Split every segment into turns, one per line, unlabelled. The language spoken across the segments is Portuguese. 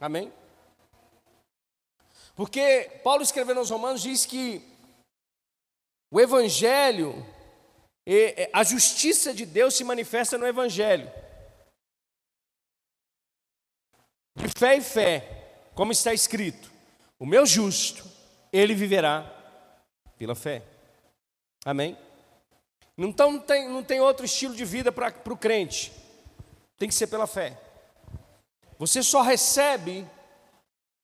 Amém? Porque Paulo escrevendo aos Romanos diz que o Evangelho, a justiça de Deus se manifesta no Evangelho. De fé e fé, como está escrito: o meu justo, ele viverá pela fé. Amém? Então não tem, não tem outro estilo de vida para o crente, tem que ser pela fé. Você só recebe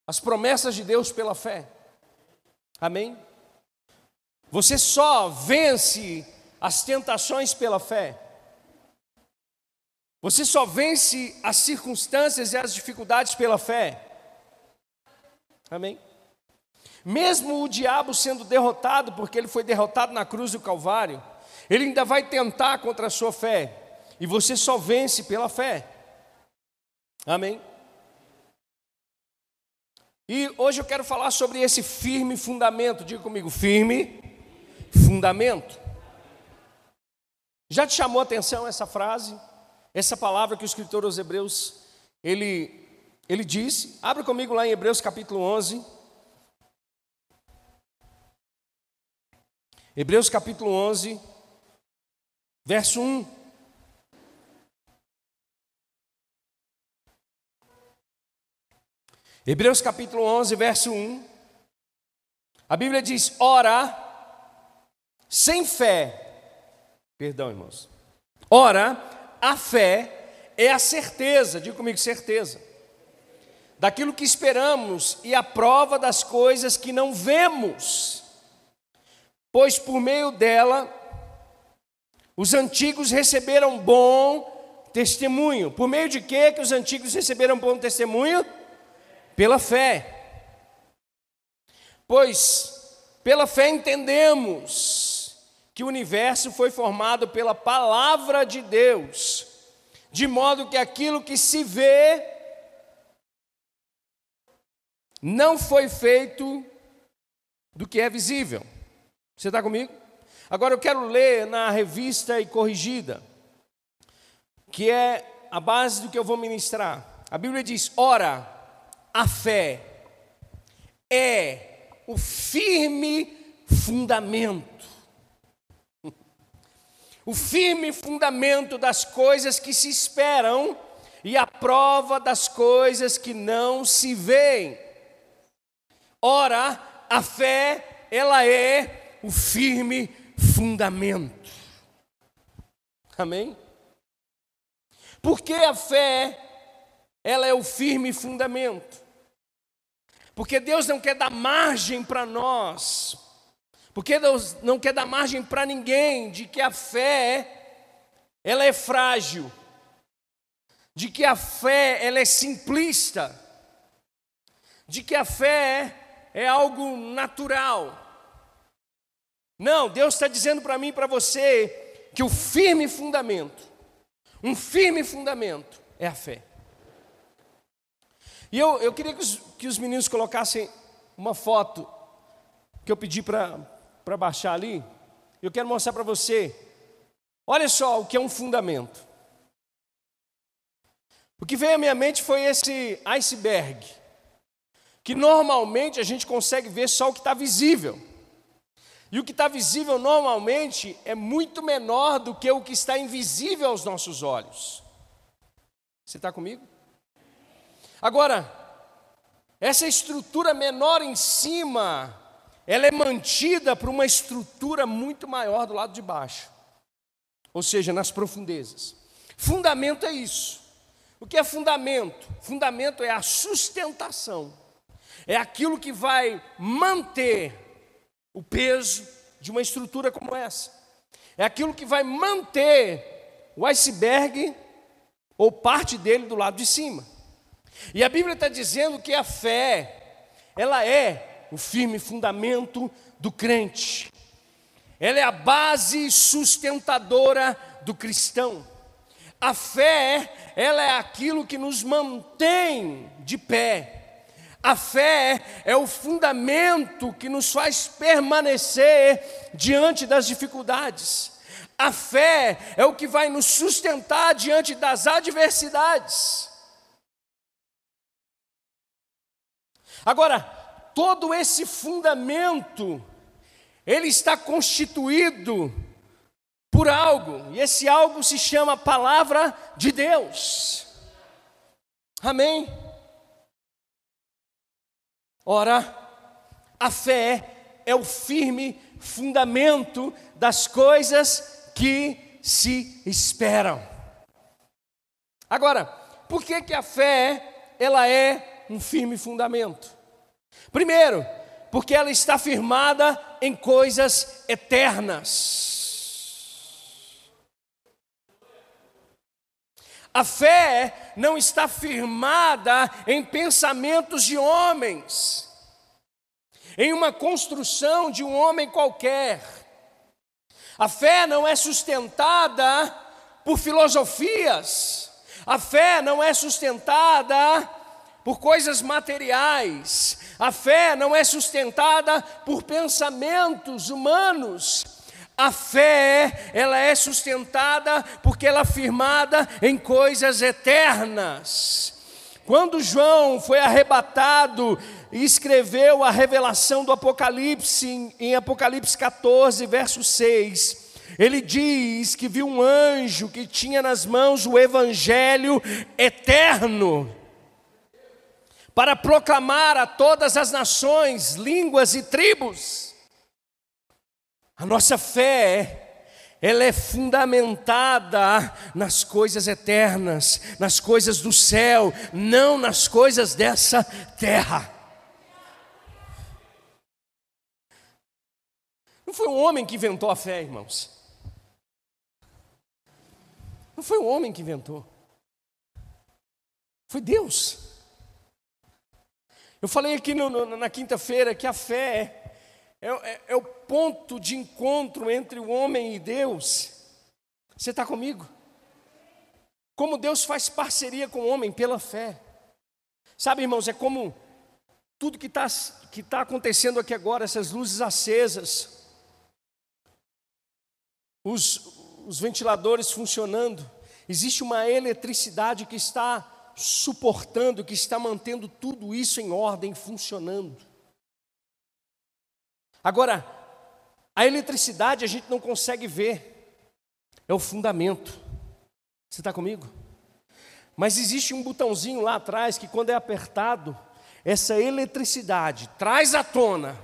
as promessas de Deus pela fé. Amém? Você só vence as tentações pela fé. Você só vence as circunstâncias e as dificuldades pela fé. Amém? Mesmo o diabo sendo derrotado, porque ele foi derrotado na cruz do Calvário, ele ainda vai tentar contra a sua fé, e você só vence pela fé. Amém? E hoje eu quero falar sobre esse firme fundamento. Diga comigo, firme fundamento. Já te chamou a atenção essa frase? Essa palavra que o escritor aos Hebreus ele ele disse? Abra comigo lá em Hebreus capítulo 11. Hebreus capítulo 11, verso 1. Hebreus capítulo 11, verso 1. A Bíblia diz: Ora, sem fé, perdão, irmãos. Ora, a fé é a certeza, diga comigo, certeza, daquilo que esperamos e a prova das coisas que não vemos, pois por meio dela os antigos receberam bom testemunho. Por meio de quê que os antigos receberam bom testemunho? Pela fé. Pois pela fé entendemos que o universo foi formado pela palavra de Deus, de modo que aquilo que se vê não foi feito do que é visível. Você está comigo? Agora eu quero ler na revista e corrigida, que é a base do que eu vou ministrar. A Bíblia diz: ora, a fé é o firme fundamento. O firme fundamento das coisas que se esperam e a prova das coisas que não se veem. Ora, a fé, ela é o firme fundamento. Amém? Porque a fé, ela é o firme fundamento. Porque Deus não quer dar margem para nós, porque Deus não quer dar margem para ninguém de que a fé ela é frágil, de que a fé ela é simplista, de que a fé é algo natural. Não, Deus está dizendo para mim e para você que o firme fundamento, um firme fundamento é a fé. E eu, eu queria que os, que os meninos colocassem uma foto que eu pedi para baixar ali. Eu quero mostrar para você. Olha só o que é um fundamento. O que veio à minha mente foi esse iceberg, que normalmente a gente consegue ver só o que está visível. E o que está visível normalmente é muito menor do que o que está invisível aos nossos olhos. Você está comigo? Agora, essa estrutura menor em cima, ela é mantida por uma estrutura muito maior do lado de baixo, ou seja, nas profundezas. Fundamento é isso. O que é fundamento? Fundamento é a sustentação, é aquilo que vai manter o peso de uma estrutura como essa, é aquilo que vai manter o iceberg ou parte dele do lado de cima. E a Bíblia está dizendo que a fé, ela é o firme fundamento do crente, ela é a base sustentadora do cristão. A fé, ela é aquilo que nos mantém de pé. A fé é o fundamento que nos faz permanecer diante das dificuldades. A fé é o que vai nos sustentar diante das adversidades. Agora, todo esse fundamento, ele está constituído por algo, e esse algo se chama palavra de Deus. Amém? Ora, a fé é o firme fundamento das coisas que se esperam. Agora, por que, que a fé ela é um firme fundamento? Primeiro, porque ela está firmada em coisas eternas. A fé não está firmada em pensamentos de homens, em uma construção de um homem qualquer. A fé não é sustentada por filosofias, a fé não é sustentada por coisas materiais, a fé não é sustentada por pensamentos humanos, a fé, ela é sustentada porque ela é firmada em coisas eternas. Quando João foi arrebatado e escreveu a revelação do Apocalipse, em, Apocalipse 14, verso 6, ele diz que viu um anjo que tinha nas mãos o evangelho eterno para proclamar a todas as nações, línguas e tribos. A nossa fé, ela é fundamentada nas coisas eternas, nas coisas do céu, não nas coisas dessa terra. Não foi um homem que inventou a fé, irmãos. Não foi um homem que inventou. Foi Deus. Eu falei aqui no, no, na quinta-feira que a fé é, é, é o ponto de encontro entre o homem e Deus. Você está comigo? Como Deus faz parceria com o homem pela fé. Sabe, irmãos, é como tudo que está que tá acontecendo aqui agora, essas luzes acesas, os, os ventiladores funcionando, existe uma eletricidade que está suportando, que está mantendo tudo isso em ordem, funcionando. Agora, a eletricidade a gente não consegue ver, é o fundamento. Você está comigo? Mas existe um botãozinho lá atrás que, quando é apertado, essa eletricidade traz à tona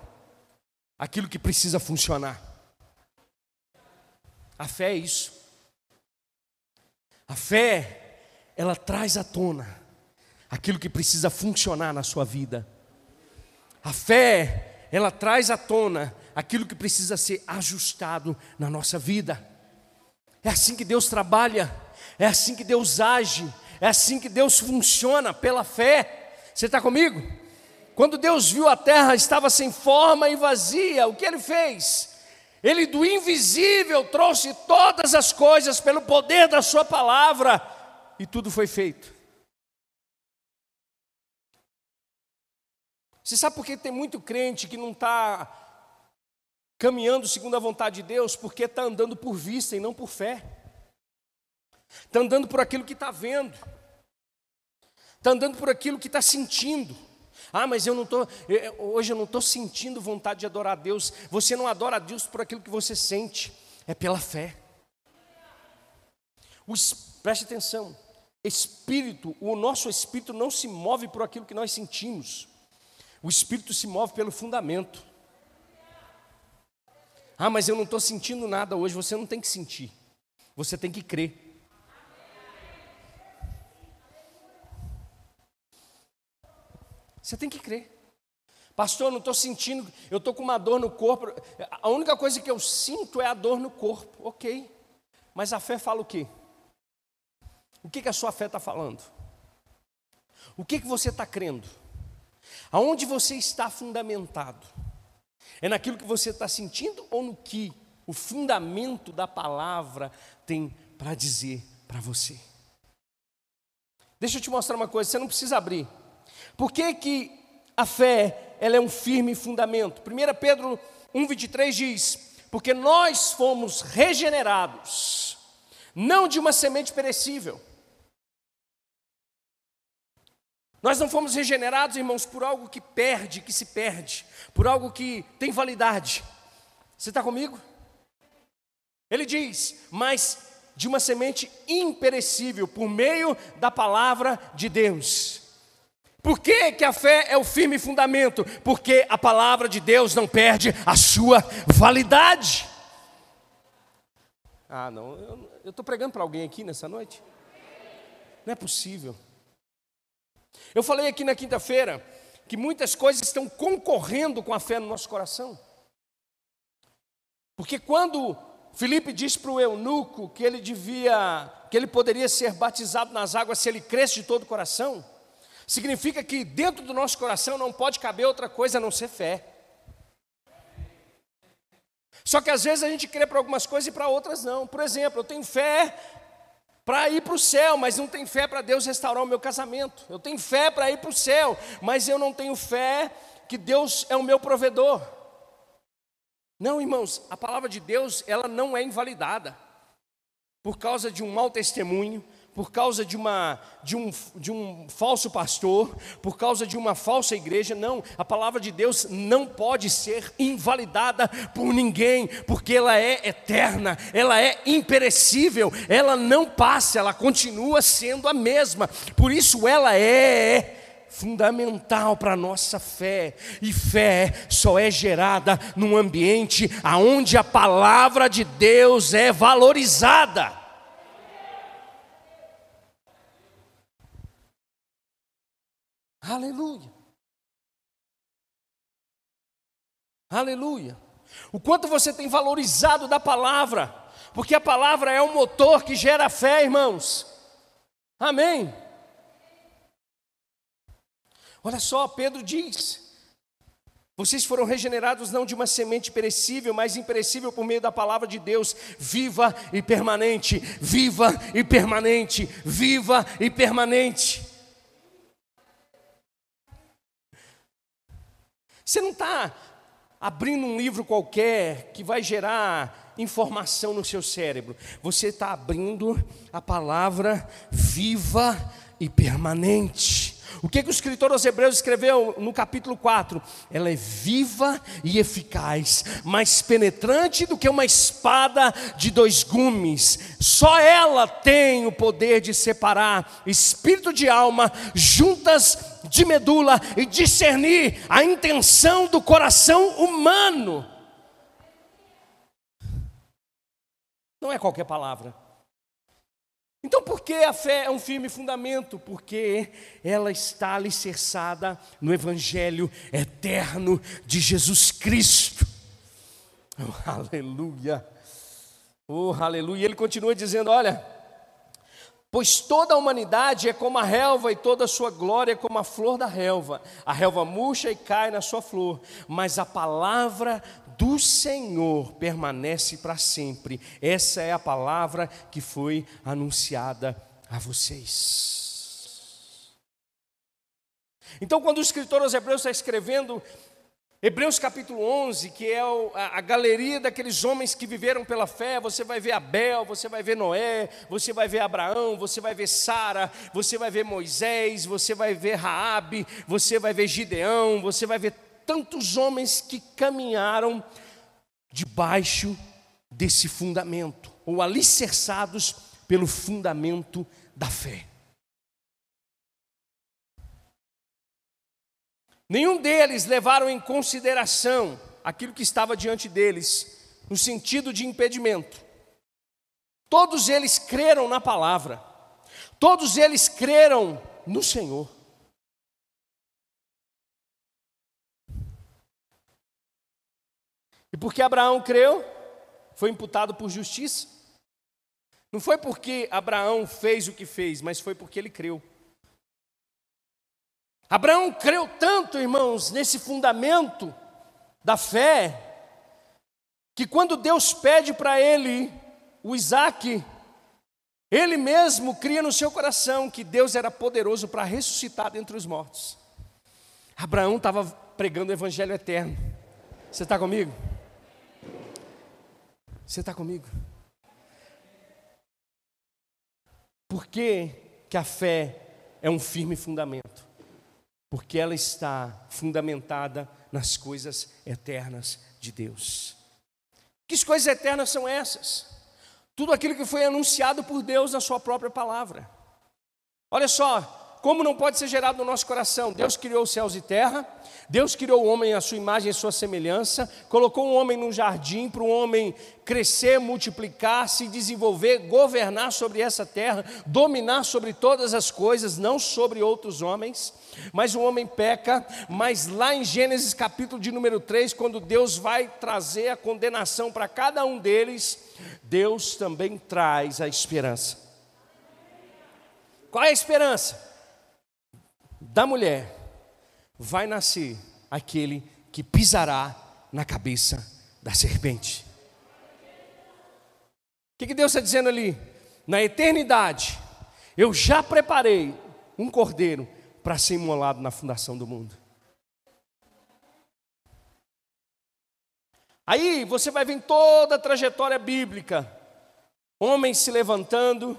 aquilo que precisa funcionar. A fé é isso. A fé, ela traz à tona aquilo que precisa funcionar na sua vida. A fé, ela traz à tona aquilo que precisa ser ajustado na nossa vida. É assim que Deus trabalha, é assim que Deus age, é assim que Deus funciona pela fé. Você está comigo? Quando Deus viu a terra estava sem forma e vazia, o que ele fez? Ele do invisível trouxe todas as coisas pelo poder da Sua palavra e tudo foi feito. Você sabe por que tem muito crente que não está caminhando segundo a vontade de Deus? Porque está andando por vista e não por fé. Está andando por aquilo que está vendo. Está andando por aquilo que está sentindo. Ah, mas eu não estou, hoje eu não estou sentindo vontade de adorar a Deus. Você não adora a Deus por aquilo que você sente, é pela fé. O, preste atenção, espírito, o nosso espírito não se move por aquilo que nós sentimos. O espírito se move pelo fundamento. Ah, mas eu não estou sentindo nada hoje. Você não tem que sentir, você tem que crer. Você tem que crer. Pastor, eu não estou sentindo, eu estou com uma dor no corpo. A única coisa que eu sinto é a dor no corpo. Ok. Mas a fé fala o quê? O que, que a sua fé está falando? O que, que você está crendo? Aonde você está fundamentado? É naquilo que você está sentindo ou no que o fundamento da palavra tem para dizer para você? Deixa eu te mostrar uma coisa, você não precisa abrir. Por que, que a fé ela é um firme fundamento? 1 Pedro 1,23 diz: Porque nós fomos regenerados, não de uma semente perecível, Nós não fomos regenerados, irmãos, por algo que perde, que se perde, por algo que tem validade. Você está comigo? Ele diz, mas de uma semente imperecível, por meio da palavra de Deus. Por que, que a fé é o firme fundamento? Porque a palavra de Deus não perde a sua validade. Ah, não, eu estou pregando para alguém aqui nessa noite? Não é possível. Eu falei aqui na quinta-feira que muitas coisas estão concorrendo com a fé no nosso coração. Porque quando Felipe disse para o eunuco que ele devia, que ele poderia ser batizado nas águas se ele cresce de todo o coração, significa que dentro do nosso coração não pode caber outra coisa a não ser fé. Só que às vezes a gente crê para algumas coisas e para outras não. Por exemplo, eu tenho fé para ir para o céu, mas não tenho fé para Deus restaurar o meu casamento. Eu tenho fé para ir para o céu, mas eu não tenho fé que Deus é o meu provedor. Não, irmãos, a palavra de Deus, ela não é invalidada por causa de um mau testemunho, por causa de, uma, de, um, de um falso pastor, por causa de uma falsa igreja. Não, a palavra de Deus não pode ser invalidada por ninguém, porque ela é eterna, ela é imperecível, ela não passa, ela continua sendo a mesma. Por isso ela é fundamental para a nossa fé. E fé só é gerada num ambiente onde a palavra de Deus é valorizada. Aleluia. Aleluia. O quanto você tem valorizado da palavra, porque a palavra é o motor que gera fé, irmãos. Amém. Olha só, Pedro diz: vocês foram regenerados não de uma semente perecível, mas imperecível por meio da palavra de Deus, viva e permanente, viva e permanente, viva e permanente. Você não está abrindo um livro qualquer que vai gerar informação no seu cérebro, você está abrindo a palavra viva e permanente. O que, que o escritor aos Hebreus escreveu no capítulo 4? Ela é viva e eficaz, mais penetrante do que uma espada de dois gumes. Só ela tem o poder de separar espírito de alma, juntas de medula e discernir a intenção do coração humano. Não é qualquer palavra. Então, por que a fé é um firme fundamento? Porque ela está alicerçada no Evangelho eterno de Jesus Cristo. Oh, aleluia! Oh, aleluia! Ele continua dizendo: Olha, pois toda a humanidade é como a relva, e toda a sua glória é como a flor da relva. A relva murcha e cai na sua flor, mas a palavra do Senhor permanece para sempre. Essa é a palavra que foi anunciada a vocês. Então, quando o escritor aos Hebreus está escrevendo Hebreus capítulo 11, que é a, galeria daqueles homens que viveram pela fé, você vai ver Abel, você vai ver Noé, você vai ver Abraão, você vai ver Sara, você vai ver Moisés, você vai ver Raabe, você vai ver Gideão, você vai ver tantos homens que caminharam debaixo desse fundamento, ou alicerçados pelo fundamento da fé. Nenhum deles levaram em consideração aquilo que estava diante deles, no sentido de impedimento. Todos eles creram na palavra, todos eles creram no Senhor. E porque Abraão creu, foi imputado por justiça. Não foi porque Abraão fez o que fez, mas foi porque ele creu. Abraão creu tanto, irmãos, nesse fundamento da fé, que quando Deus pede para ele o Isaac, ele mesmo cria no seu coração que Deus era poderoso para ressuscitar dentre os mortos. Abraão estava pregando o evangelho eterno. Você está comigo? Você está comigo? Por que, que a fé é um firme fundamento? Porque ela está fundamentada nas coisas eternas de Deus. Que coisas eternas são essas? Tudo aquilo que foi anunciado por Deus na Sua própria palavra. Olha só, como não pode ser gerado no nosso coração? Deus criou os céus e terra, Deus criou o homem à sua imagem e sua semelhança, colocou o homem num jardim para o homem crescer, multiplicar, se desenvolver, governar sobre essa terra, dominar sobre todas as coisas, não sobre outros homens. Mas o homem peca, mas lá em Gênesis capítulo de número 3, quando Deus vai trazer a condenação para cada um deles, Deus também traz a esperança. Qual é a esperança? Da mulher vai nascer aquele que pisará na cabeça da serpente. O que, que Deus está dizendo ali? Na eternidade, eu já preparei um cordeiro para ser imolado na fundação do mundo. Aí você vai ver toda a trajetória bíblica: homens se levantando,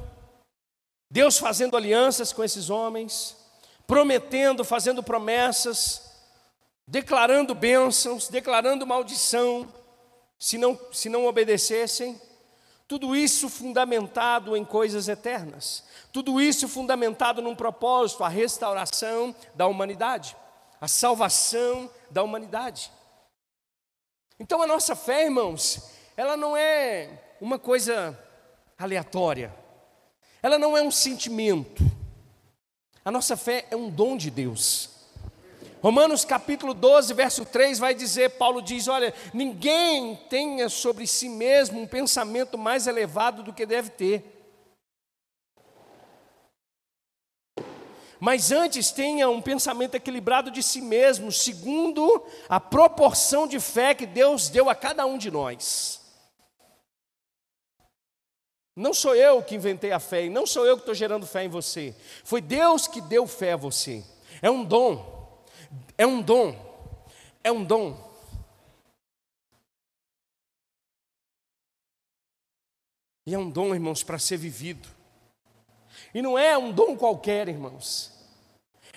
Deus fazendo alianças com esses homens, prometendo, fazendo promessas, declarando bênçãos, declarando maldição, se não, se não obedecessem. Tudo isso fundamentado em coisas eternas. Tudo isso fundamentado num propósito, a restauração da humanidade, a salvação da humanidade. Então a nossa fé, irmãos, ela não é uma coisa aleatória. Ela não é um sentimento. A nossa fé é um dom de Deus. Romanos capítulo 12, verso 3 vai dizer, Paulo diz: Olha, ninguém tenha sobre si mesmo um pensamento mais elevado do que deve ter. Mas antes tenha um pensamento equilibrado de si mesmo, segundo a proporção de fé que Deus deu a cada um de nós. Não sou eu que inventei a fé, e não sou eu que estou gerando fé em você. Foi Deus que deu fé a você. É um dom. É um dom. É um dom. E é um dom, irmãos, para ser vivido. E não é um dom qualquer, irmãos.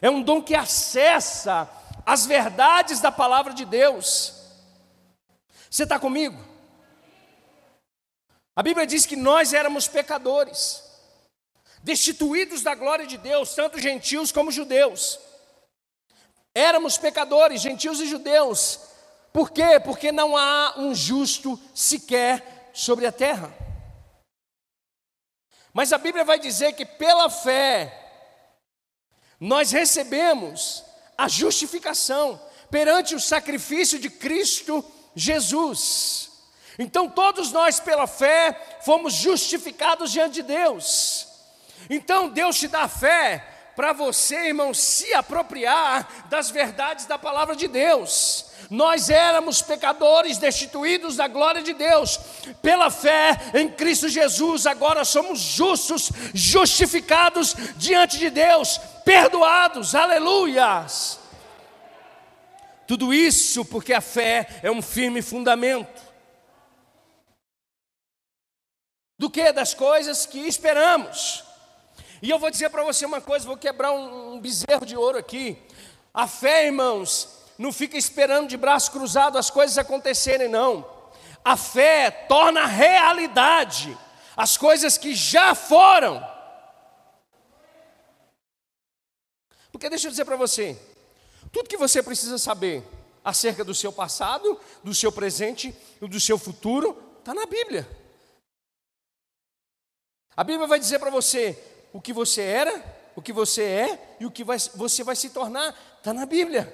É um dom que acessa as verdades da palavra de Deus. Você está comigo? A Bíblia diz que nós éramos pecadores, destituídos da glória de Deus, tanto gentios como judeus. Éramos pecadores, gentios e judeus. Por quê? Porque não há um justo sequer sobre a terra. Mas a Bíblia vai dizer que pela fé nós recebemos a justificação perante o sacrifício de Cristo Jesus. Então todos nós, pela fé, fomos justificados diante de Deus. Então Deus te dá fé para você, irmão, se apropriar das verdades da palavra de Deus. Nós éramos pecadores destituídos da glória de Deus, pela fé em Cristo Jesus, agora somos justos, justificados diante de Deus, perdoados, aleluias. Tudo isso porque a fé é um firme fundamento. Do que das coisas que esperamos. E eu vou dizer para você uma coisa, vou quebrar um, um bezerro de ouro aqui. A fé, irmãos, não fica esperando de braço cruzado as coisas acontecerem, não. A fé torna realidade as coisas que já foram. Porque deixa eu dizer para você, tudo que você precisa saber acerca do seu passado, do seu presente e do seu futuro, está na Bíblia. A Bíblia vai dizer para você o que você era, o que você é e o que vai, você vai se tornar. Está na Bíblia.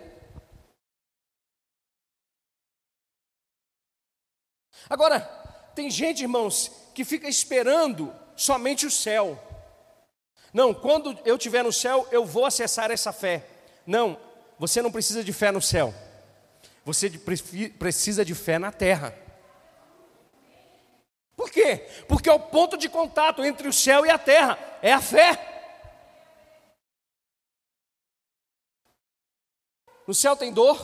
Agora, tem gente, irmãos, que fica esperando somente o céu. Não, quando eu estiver no céu, eu vou acessar essa fé. Não, você não precisa de fé no céu. Você precisa de fé na terra. Por quê? Porque é o ponto de contato entre o céu e a terra, é a fé. No céu tem dor,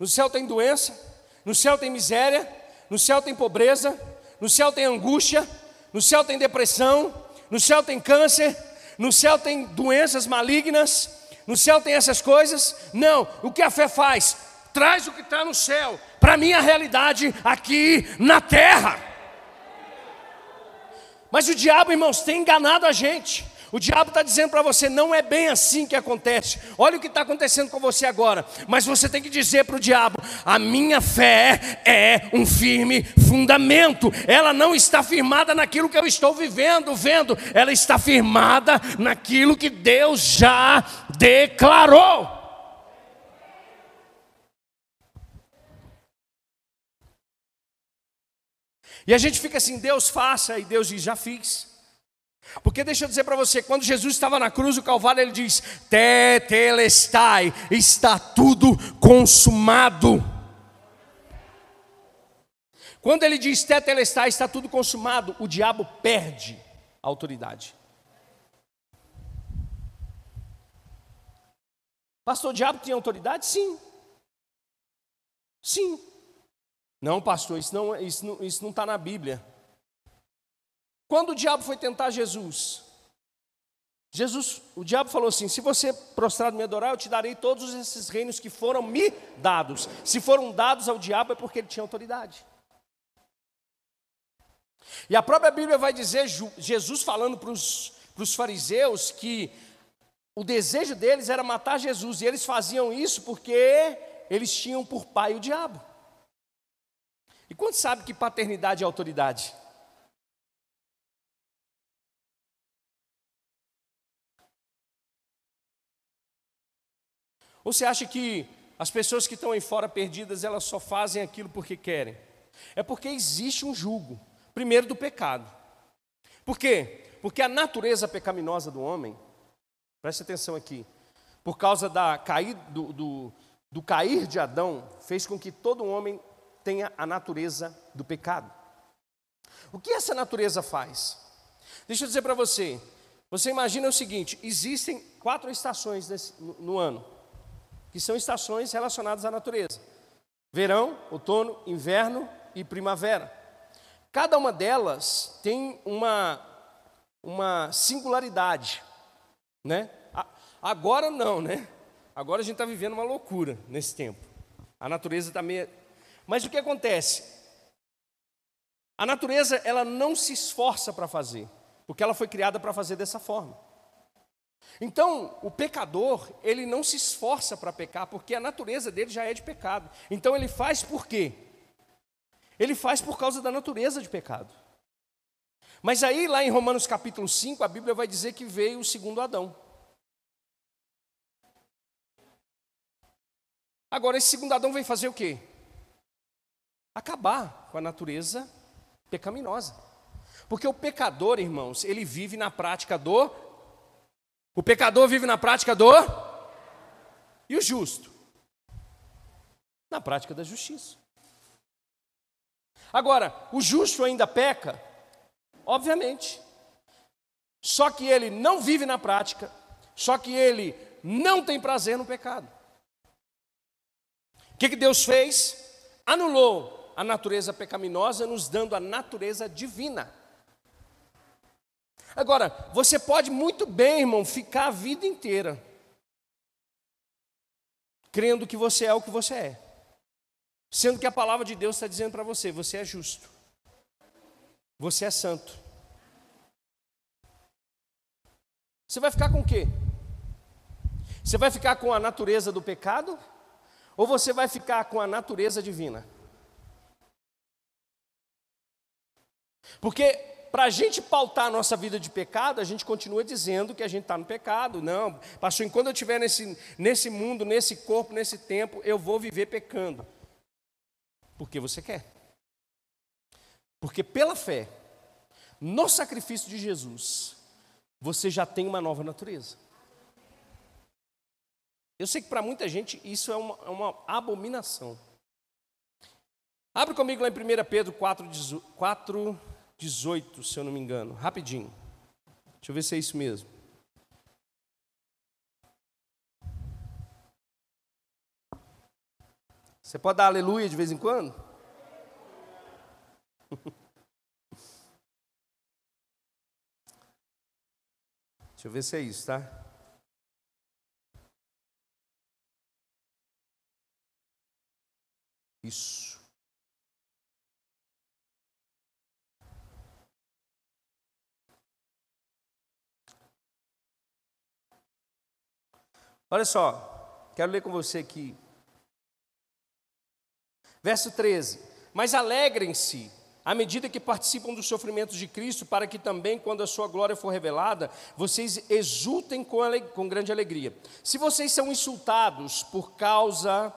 no céu tem doença, no céu tem miséria, no céu tem pobreza, no céu tem angústia, no céu tem depressão, no céu tem câncer, no céu tem doenças malignas, No céu tem essas coisas? Não. O que a fé faz? Traz o que está no céu para a minha realidade aqui na terra. Mas o diabo, irmãos, tem enganado a gente. O diabo está dizendo para você: não é bem assim que acontece. Olha o que está acontecendo com você agora. Mas você tem que dizer para o diabo: a minha fé é um firme fundamento. Ela não está firmada naquilo que eu estou vivendo, vendo. Ela está firmada naquilo que Deus já declarou. E a gente fica assim: Deus faça, e Deus diz: já fiz. Porque deixa eu dizer para você, quando Jesus estava na cruz do Calvário, ele diz: Tetelestai, está tudo consumado. Quando ele diz Tetelestai, está tudo consumado, o diabo perde a autoridade. Pastor, o diabo tinha autoridade? Sim. Sim. Não, pastor, isso não está isso não, isso não tá na Bíblia. Quando o diabo foi tentar Jesus, Jesus, o diabo falou assim: se você prostrado me adorar, eu te darei todos esses reinos que foram me dados. Se foram dados ao diabo é porque ele tinha autoridade. E a própria Bíblia vai dizer, Jesus falando para os fariseus, que o desejo deles era matar Jesus, e eles faziam isso porque eles tinham por pai o diabo. E quando sabe que paternidade é autoridade? Ou você acha que as pessoas que estão aí fora perdidas, elas só fazem aquilo porque querem? É porque existe um julgo, primeiro do pecado. Por quê? Porque a natureza pecaminosa do homem, preste atenção aqui, por causa da do, do, do cair de Adão, fez com que todo homem tenha a natureza do pecado. O que essa natureza faz? Deixa eu dizer para você. Você imagina o seguinte: existem quatro estações no, no ano que são estações relacionadas à natureza: verão, outono, inverno e primavera. Cada uma delas tem uma, uma singularidade, né? Agora não, né? Agora a gente está vivendo uma loucura nesse tempo. A natureza está meio. Mas o que acontece? A natureza ela não se esforça para fazer, porque ela foi criada para fazer dessa forma. Então, o pecador, ele não se esforça para pecar, porque a natureza dele já é de pecado. Então, ele faz por quê? Ele faz por causa da natureza de pecado. Mas aí, lá em Romanos capítulo 5, a Bíblia vai dizer que veio o segundo Adão. Agora, esse segundo Adão veio fazer o quê? Acabar com a natureza pecaminosa. Porque o pecador, irmãos, ele vive na prática do o pecador vive na prática do. E o justo? Na prática da justiça. Agora, o justo ainda peca? Obviamente. Só que ele não vive na prática, só que ele não tem prazer no pecado. O que, que Deus fez? Anulou a natureza pecaminosa, nos dando a natureza divina. Agora, você pode muito bem, irmão, ficar a vida inteira crendo que você é o que você é, sendo que a palavra de Deus está dizendo para você: você é justo, você é santo. Você vai ficar com o quê? Você vai ficar com a natureza do pecado? Ou você vai ficar com a natureza divina? Porque para a gente pautar a nossa vida de pecado, a gente continua dizendo que a gente está no pecado. Não, pastor, enquanto eu estiver nesse, nesse mundo, nesse corpo, nesse tempo, eu vou viver pecando. Porque você quer. Porque pela fé, no sacrifício de Jesus, você já tem uma nova natureza. Eu sei que para muita gente isso é uma, é uma abominação. Abre comigo lá em 1 Pedro 4, 4 18, se eu não me engano. Rapidinho. Deixa eu ver se é isso mesmo. Você pode dar aleluia de vez em quando? Deixa eu ver se é isso, tá? Isso. Olha só, quero ler com você aqui. Verso 13: Mas alegrem-se à medida que participam dos sofrimentos de Cristo, para que também, quando a sua glória for revelada, vocês exultem com, com grande alegria. Se vocês são insultados por causa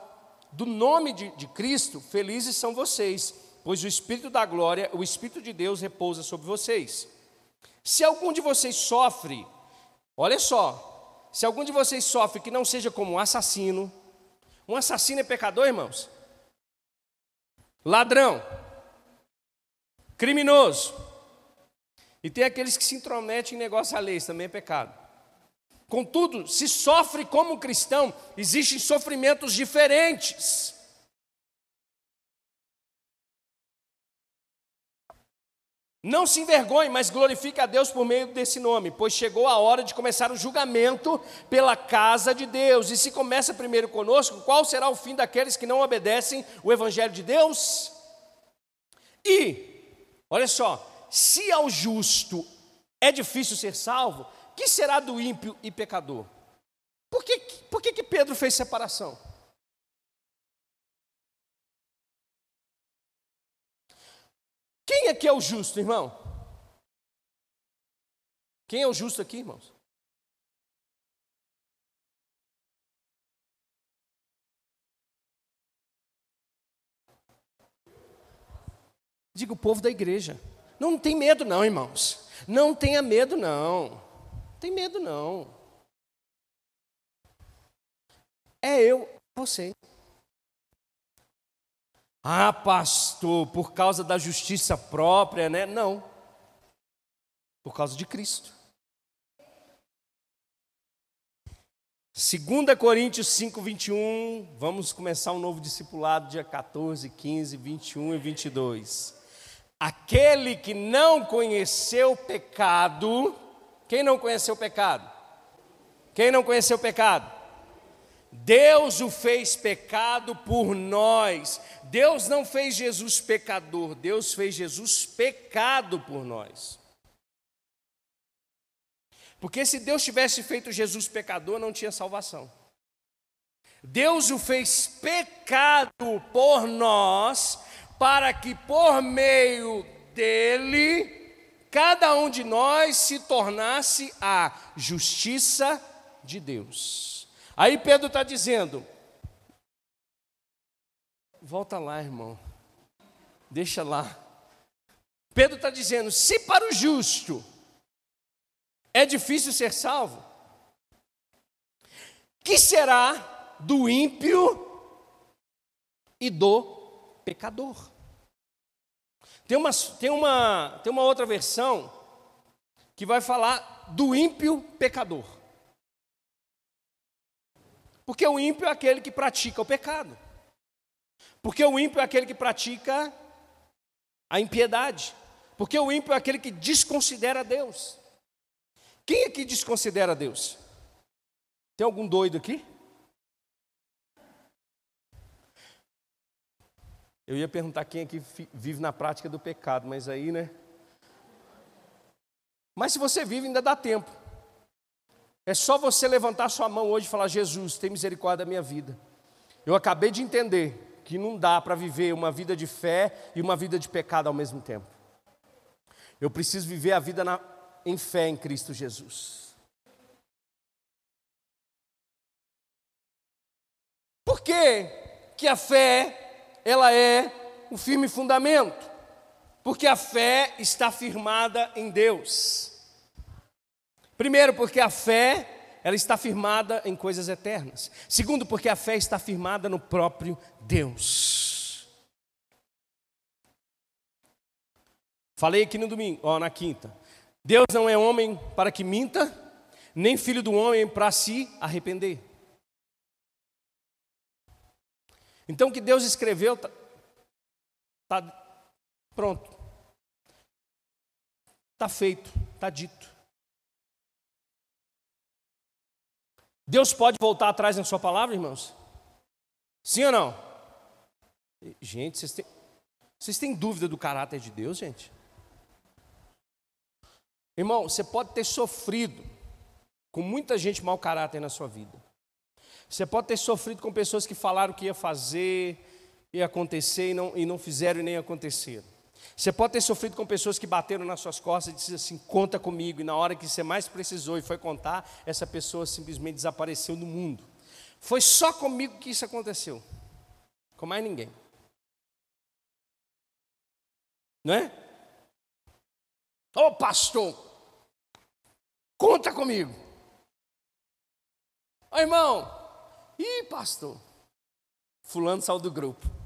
do nome de, de Cristo, felizes são vocês, pois o Espírito da glória, o Espírito de Deus repousa sobre vocês. Se algum de vocês sofre, olha só, se algum de vocês sofre que não seja como um assassino, um assassino é pecador, irmãos? Ladrão, criminoso. E tem aqueles que se intrometem em negócio alheio, também é pecado. Contudo, se sofre como cristão, existem sofrimentos diferentes. Não se envergonhe, mas glorifique a Deus por meio desse nome, pois chegou a hora de começar o julgamento pela casa de Deus. E se começa primeiro conosco, qual será o fim daqueles que não obedecem o Evangelho de Deus? E, olha só, se ao justo é difícil ser salvo, que será do ímpio e pecador? Por que, por que, que Pedro fez separação? Quem aqui é o justo, irmão? Quem é o justo aqui, irmãos? Diga o povo da igreja. Não tem medo, não, irmãos. Não tenha medo, não. Tem medo não. É eu, você. Ah, pastor, por causa da justiça própria, né? Não. Por causa de Cristo. 2 Coríntios 5, 21, vamos começar um novo discipulado, dia 14, 15, 21 e 22. Aquele que não conheceu pecado, quem não conheceu pecado? Quem não conheceu pecado? Deus o fez pecado por nós. Deus não fez Jesus pecador, Deus fez Jesus pecado por nós. Porque se Deus tivesse feito Jesus pecador, não tinha salvação. Deus o fez pecado por nós, para que por meio dele cada um de nós se tornasse a justiça de Deus. Aí Pedro está dizendo: volta lá, irmão, deixa lá. Pedro está dizendo: se para o justo é difícil ser salvo, que será do ímpio e do pecador? Tem uma, tem, uma, tem uma outra versão que vai falar do ímpio pecador. Porque o ímpio é aquele que pratica o pecado. Porque o ímpio é aquele que pratica a impiedade. Porque o ímpio é aquele que desconsidera Deus. Quem aqui desconsidera Deus? Tem algum doido aqui? Eu ia perguntar quem aqui vive na prática do pecado, mas aí, né? Mas se você vive, ainda dá tempo. É só você levantar sua mão hoje e falar: Jesus, tem misericórdia da minha vida. Eu acabei de entender que não dá para viver uma vida de fé e uma vida de pecado ao mesmo tempo. Eu preciso viver a vida na, em fé em Cristo Jesus. Por que, que a fé ela é um firme fundamento, porque a fé está firmada em Deus. Primeiro, porque a fé ela está firmada em coisas eternas. Segundo, porque a fé está firmada no próprio Deus. Falei aqui no domingo, ó, na quinta. Deus não é homem para que minta, nem filho do homem para se arrepender. Então o que Deus escreveu está tá pronto. Está feito, está dito. Deus pode voltar atrás na sua palavra, irmãos? Sim ou não? Gente, vocês têm, vocês têm dúvida do caráter de Deus, gente? Irmão, você pode ter sofrido com muita gente mau caráter na sua vida. Você pode ter sofrido com pessoas que falaram que ia fazer, ia acontecer e não, e não fizeram e nem aconteceram. Você pode ter sofrido com pessoas que bateram nas suas costas e disseram assim: conta comigo, e na hora que você mais precisou e foi contar, essa pessoa simplesmente desapareceu do mundo. Foi só comigo que isso aconteceu, com mais ninguém. Não é? Ô oh, pastor, conta comigo. Ô oh, irmão, ih, pastor, Fulano saiu do grupo.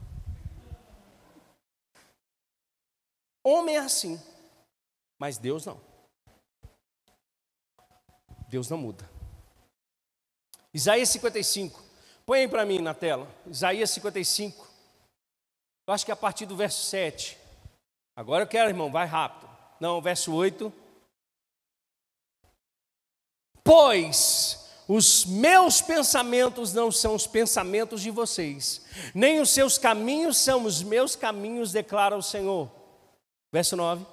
Homem é assim, mas Deus não. Deus não muda. Isaías 55, põe para mim na tela. Isaías 55, eu acho que é a partir do verso 7. Agora eu quero, irmão, vai rápido. Não, verso 8. Pois os meus pensamentos não são os pensamentos de vocês, nem os seus caminhos são os meus caminhos, declara o Senhor. Verso 9.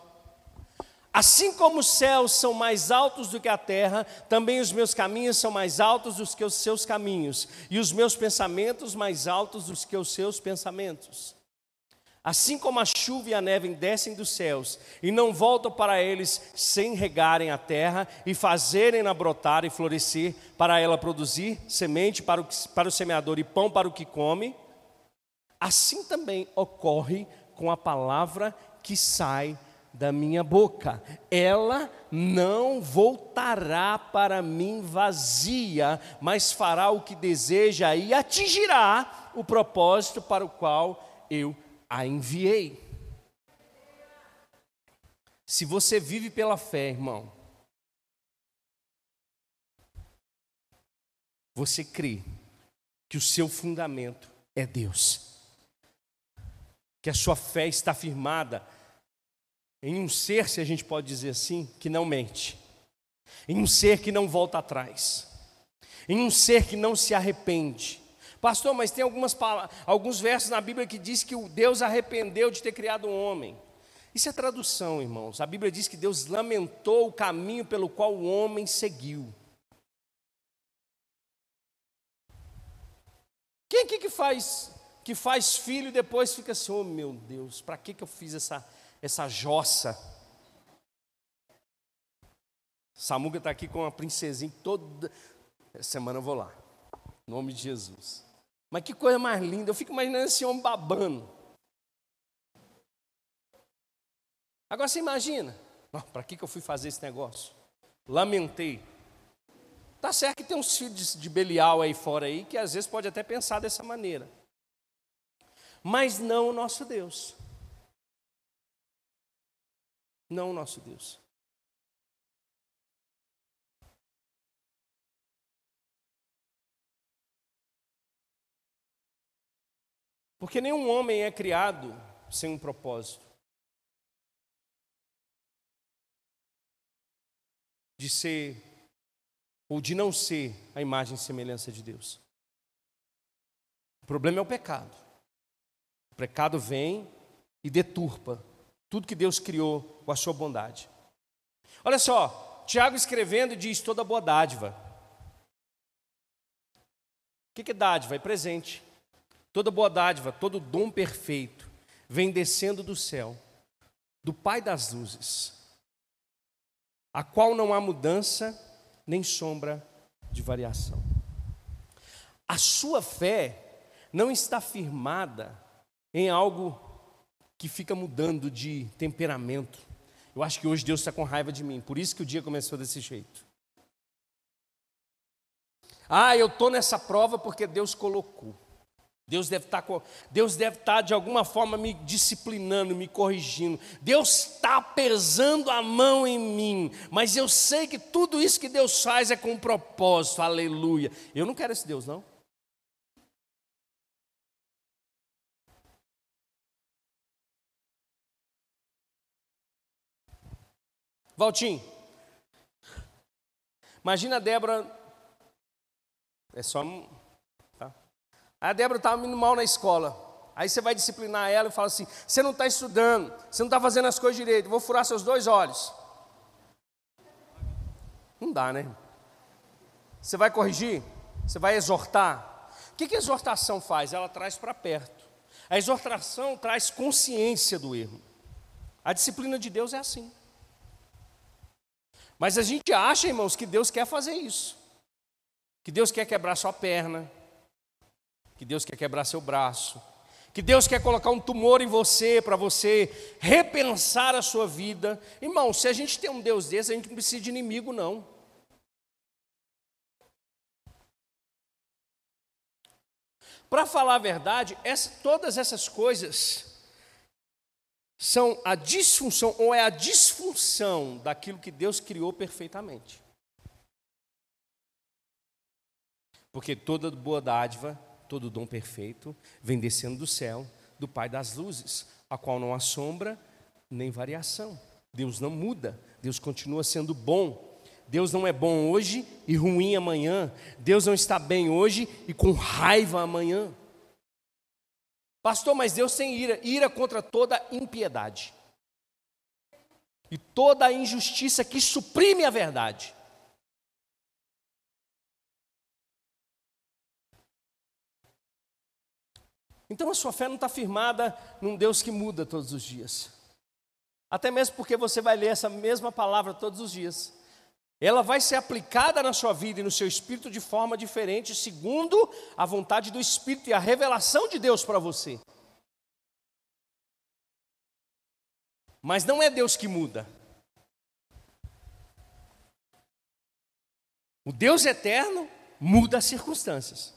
Assim como os céus são mais altos do que a terra, também os meus caminhos são mais altos do que os seus caminhos, e os meus pensamentos mais altos do que os seus pensamentos. Assim como a chuva e a neve descem dos céus e não voltam para eles sem regarem a terra e fazerem-na brotar e florescer, para ela produzir semente para o, para o semeador e pão para o que come, assim também ocorre com a palavra que sai da minha boca. Ela não voltará para mim vazia, mas fará o que deseja e atingirá o propósito para o qual eu a enviei. Se você vive pela fé, irmão, você crê que o seu fundamento é Deus, que a sua fé está firmada em um ser, se a gente pode dizer assim, que não mente, em um ser que não volta atrás, em um ser que não se arrepende, Pastor, mas tem algumas alguns versos na Bíblia que diz que o Deus arrependeu de ter criado um homem. Isso é tradução, irmãos. A Bíblia diz que Deus lamentou o caminho pelo qual o homem seguiu. Quem que faz que faz filho e depois fica assim, oh meu Deus, para que, que eu fiz essa, essa jossa? Samuga está aqui com uma princesinha toda. Essa semana eu vou lá. Em nome de Jesus. Mas que coisa mais linda, eu fico imaginando esse homem babando. Agora você imagina, para que, que eu fui fazer esse negócio? Lamentei. Tá certo que tem uns filhos de Belial aí fora aí que às vezes pode até pensar dessa maneira. Mas não o nosso Deus. Não o nosso Deus. Porque nenhum homem é criado sem um propósito. De ser ou de não ser a imagem e semelhança de Deus. O problema é o pecado. Pecado vem e deturpa tudo que Deus criou com a sua bondade. Olha só, Tiago escrevendo diz toda boa dádiva. O que é dádiva? É presente. Toda boa dádiva, todo dom perfeito vem descendo do céu, do Pai das luzes, a qual não há mudança nem sombra de variação. A sua fé não está firmada em algo que fica mudando de temperamento. Eu acho que hoje Deus está com raiva de mim, por isso que o dia começou desse jeito. Ah, eu estou nessa prova porque Deus colocou. Deus deve estar tá estar tá de alguma forma me disciplinando, me corrigindo. Deus está pesando a mão em mim, mas eu sei que tudo isso que Deus faz é com um propósito. Aleluia. Eu não quero esse Deus não. Valtim. Imagina a Débora. É só Aí a Débora estava indo mal na escola. Aí você vai disciplinar ela e fala assim: você não está estudando, você não está fazendo as coisas direito, vou furar seus dois olhos. Não dá, né? Você vai corrigir? Você vai exortar? O que, que a exortação faz? Ela traz para perto. A exortação traz consciência do erro. A disciplina de Deus é assim. Mas a gente acha, irmãos, que Deus quer fazer isso. Que Deus quer quebrar sua perna. Que Deus quer quebrar seu braço. Que Deus quer colocar um tumor em você para você repensar a sua vida. Irmão, se a gente tem um Deus desse, a gente não precisa de inimigo, não. Para falar a verdade, essa, todas essas coisas são a disfunção, ou é a disfunção daquilo que Deus criou perfeitamente. Porque toda boa dádiva, todo dom perfeito, vem descendo do céu, do Pai das luzes, a qual não há sombra nem variação. Deus não muda, Deus continua sendo bom, Deus não é bom hoje e ruim amanhã. Deus não está bem hoje e com raiva amanhã. Pastor, mas Deus tem ira, ira contra toda impiedade. E toda a injustiça que suprime a verdade. Então a sua fé não está firmada num Deus que muda todos os dias. Até mesmo porque você vai ler essa mesma palavra todos os dias ela vai ser aplicada na sua vida e no seu espírito de forma diferente, segundo a vontade do Espírito e a revelação de Deus para você. Mas não é Deus que muda. O Deus eterno muda as circunstâncias.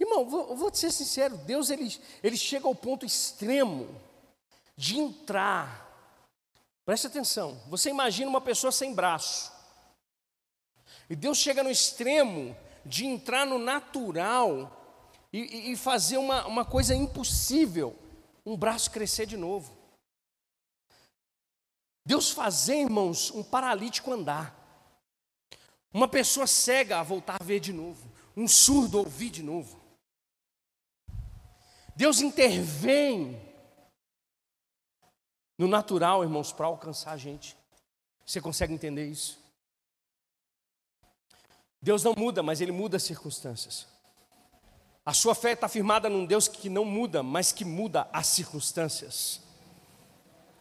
Irmão, vou, vou te ser sincero, Deus ele, ele chega ao ponto extremo de entrar Preste atenção. Você imagina uma pessoa sem braço. E Deus chega no extremo de entrar no natural e, e fazer uma, uma coisa impossível: um braço crescer de novo. Deus fazer, irmãos, um paralítico andar. Uma pessoa cega a voltar a ver de novo. Um surdo ouvir de novo. Deus intervém no natural, irmãos, para alcançar a gente. Você consegue entender isso? Deus não muda, mas Ele muda as circunstâncias. A sua fé está firmada num Deus que não muda, mas que muda as circunstâncias.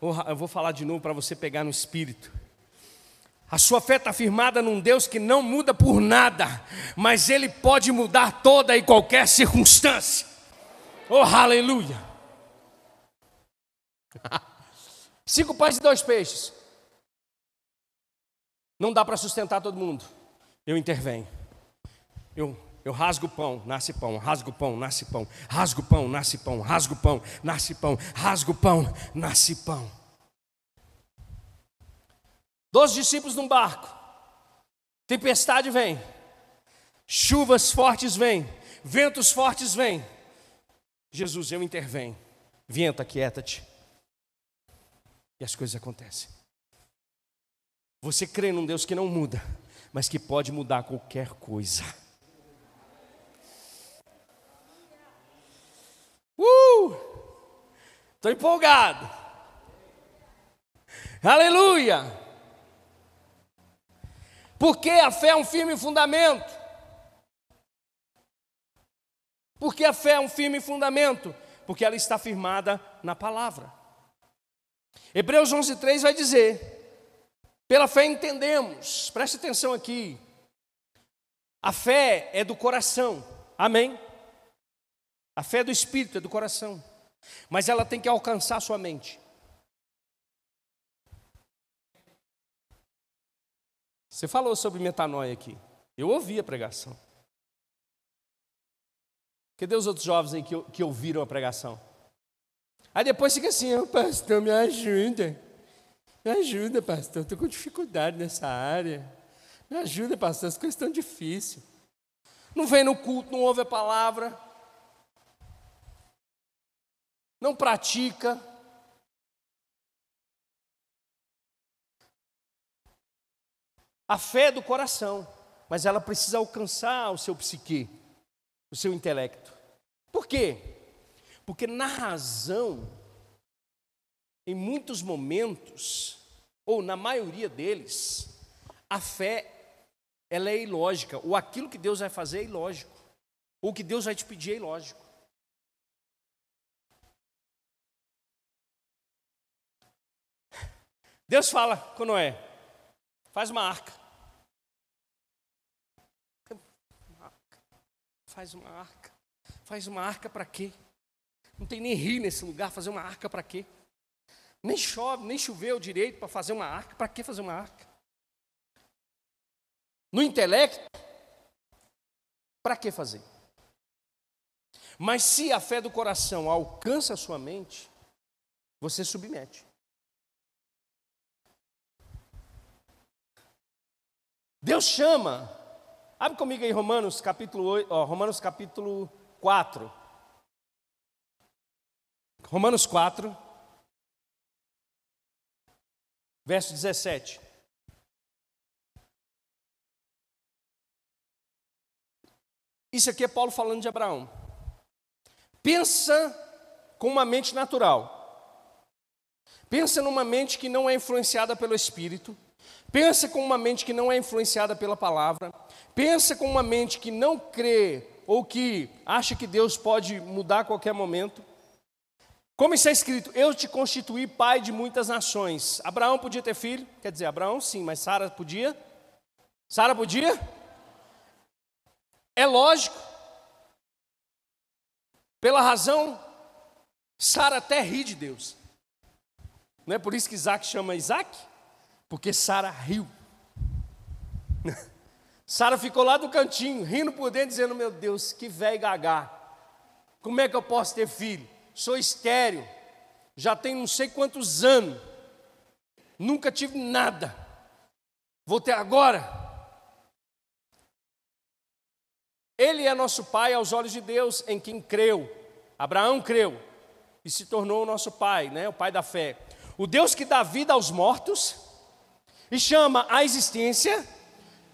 Eu vou falar de novo para você pegar no espírito. A sua fé está firmada num Deus que não muda por nada, mas Ele pode mudar toda e qualquer circunstância. Oh, aleluia! Cinco pães e dois peixes. Não dá para sustentar todo mundo. Eu intervenho. Eu, eu rasgo o pão, nasce pão, rasgo pão, nasce pão, rasgo o pão, nasce pão, rasgo o pão, nasce pão, rasgo pão, nasce pão. Doze discípulos num barco. Tempestade vem. Chuvas fortes vêm. Ventos fortes vêm. Jesus, eu intervenho. Vento, aquieta-te. E as coisas acontecem. Você crê num Deus que não muda, mas que pode mudar qualquer coisa. Uh! Estou empolgado. Aleluia! Porque a fé é um firme fundamento. Porque a fé é um firme fundamento? Porque ela está firmada na palavra. Hebreus 11:3 vai dizer: Pela fé entendemos. Preste atenção aqui. A fé é do coração. Amém. A fé é do espírito, é do coração. Mas ela tem que alcançar a sua mente. Você falou sobre metanoia aqui. Eu ouvi a pregação. Cadê os outros jovens aí que, que ouviram a pregação? Aí depois fica assim, oh, pastor, me ajuda. Me ajuda, pastor, estou com dificuldade nessa área. Me ajuda, pastor, as coisas estão difíceis. Não vem no culto, não ouve a palavra. Não pratica. A fé é do coração, mas ela precisa alcançar o seu psique. o seu intelecto. Por quê? Porque na razão, em muitos momentos, ou na maioria deles, a fé ela é ilógica, ou aquilo que Deus vai fazer é ilógico, ou o que Deus vai te pedir é ilógico. Deus fala com Noé: faz uma arca. Faz uma arca. Faz uma arca para quê? Não tem nem rio nesse lugar, fazer uma arca para quê? Nem chove, nem choveu direito para fazer uma arca. Para que fazer uma arca? No intelecto, para que fazer? Mas se a fé do coração alcança a sua mente, você submete. Deus chama. Abre comigo aí Romanos capítulo 8, ó, Romanos capítulo 4. Romanos 4, verso 17. Isso aqui é Paulo falando de Abraão. Pensa com uma mente natural. Pensa numa mente que não é influenciada pelo Espírito. Pensa com uma mente que não é influenciada pela palavra. Pensa com uma mente que não crê ou que acha que Deus pode mudar a qualquer momento. Como está escrito, eu te constituí pai de muitas nações. Abraão podia ter filho? Quer dizer, Abraão sim, mas Sara podia? Sara podia? É lógico. Pela razão, Sara até ri de Deus. Não é por isso que Isaac chama Isaac? Porque Sara riu. Sara ficou lá do cantinho, rindo por dentro, dizendo: Meu Deus, que velho gagá. Como é que eu posso ter filho? Sou estéreo, já tenho não sei quantos anos, nunca tive nada. Vou ter agora. Ele é nosso pai aos olhos de Deus, em quem creu. Abraão creu e se tornou o nosso pai, né? o pai da fé. O Deus que dá vida aos mortos e chama à existência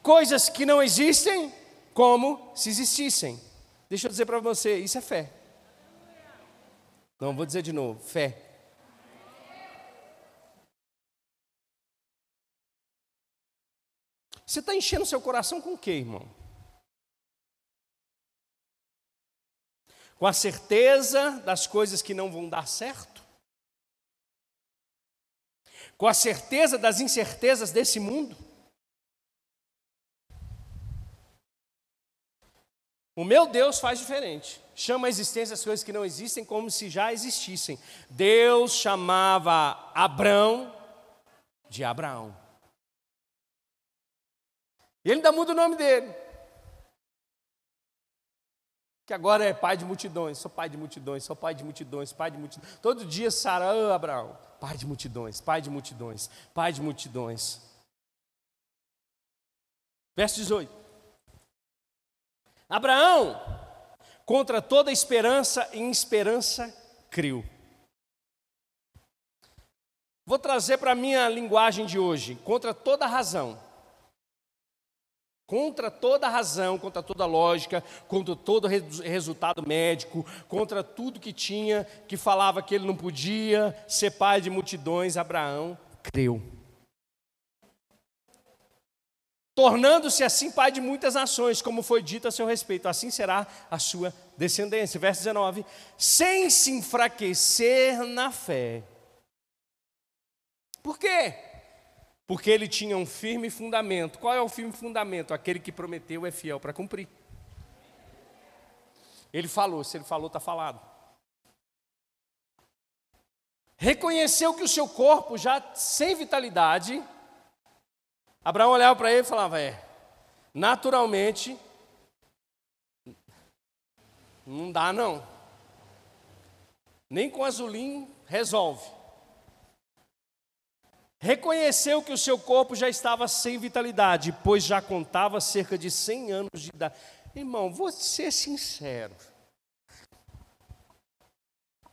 coisas que não existem como se existissem. Deixa eu dizer para você, isso é fé. Não, vou dizer de novo, fé. Você está enchendo seu coração com o que, irmão? com a certeza das coisas que não vão dar certo, com a certeza das incertezas desse mundo. O meu Deus faz diferente. Chama a existência as coisas que não existem como se já existissem. Deus chamava Abrão de Abraão. E ele ainda muda o nome dele que agora é pai de multidões, sou pai de multidões, sou pai de multidões, pai de multidões. Todo dia Sara, oh, Abraão, pai de multidões, pai de multidões, pai de multidões. Verso 18. Abraão, contra toda esperança, em esperança criou. Vou trazer para a minha linguagem de hoje, contra toda razão contra toda razão, contra toda lógica, contra todo resultado médico, contra tudo que tinha, que falava que ele não podia ser pai de multidões, Abraão creu. Tornando-se assim pai de muitas nações, como foi dito a seu respeito, assim será a sua descendência. Verso 19: sem se enfraquecer na fé. Por quê? Porque ele tinha um firme fundamento. Qual é o firme fundamento? Aquele que prometeu é fiel para cumprir. Ele falou, se ele falou, está falado. Reconheceu que o seu corpo, já sem vitalidade, Abraão olhava para ele e falava: É, naturalmente, não dá não. Nem com azulim resolve reconheceu que o seu corpo já estava sem vitalidade, pois já contava cerca de 100 anos de idade. Irmão, vou ser sincero.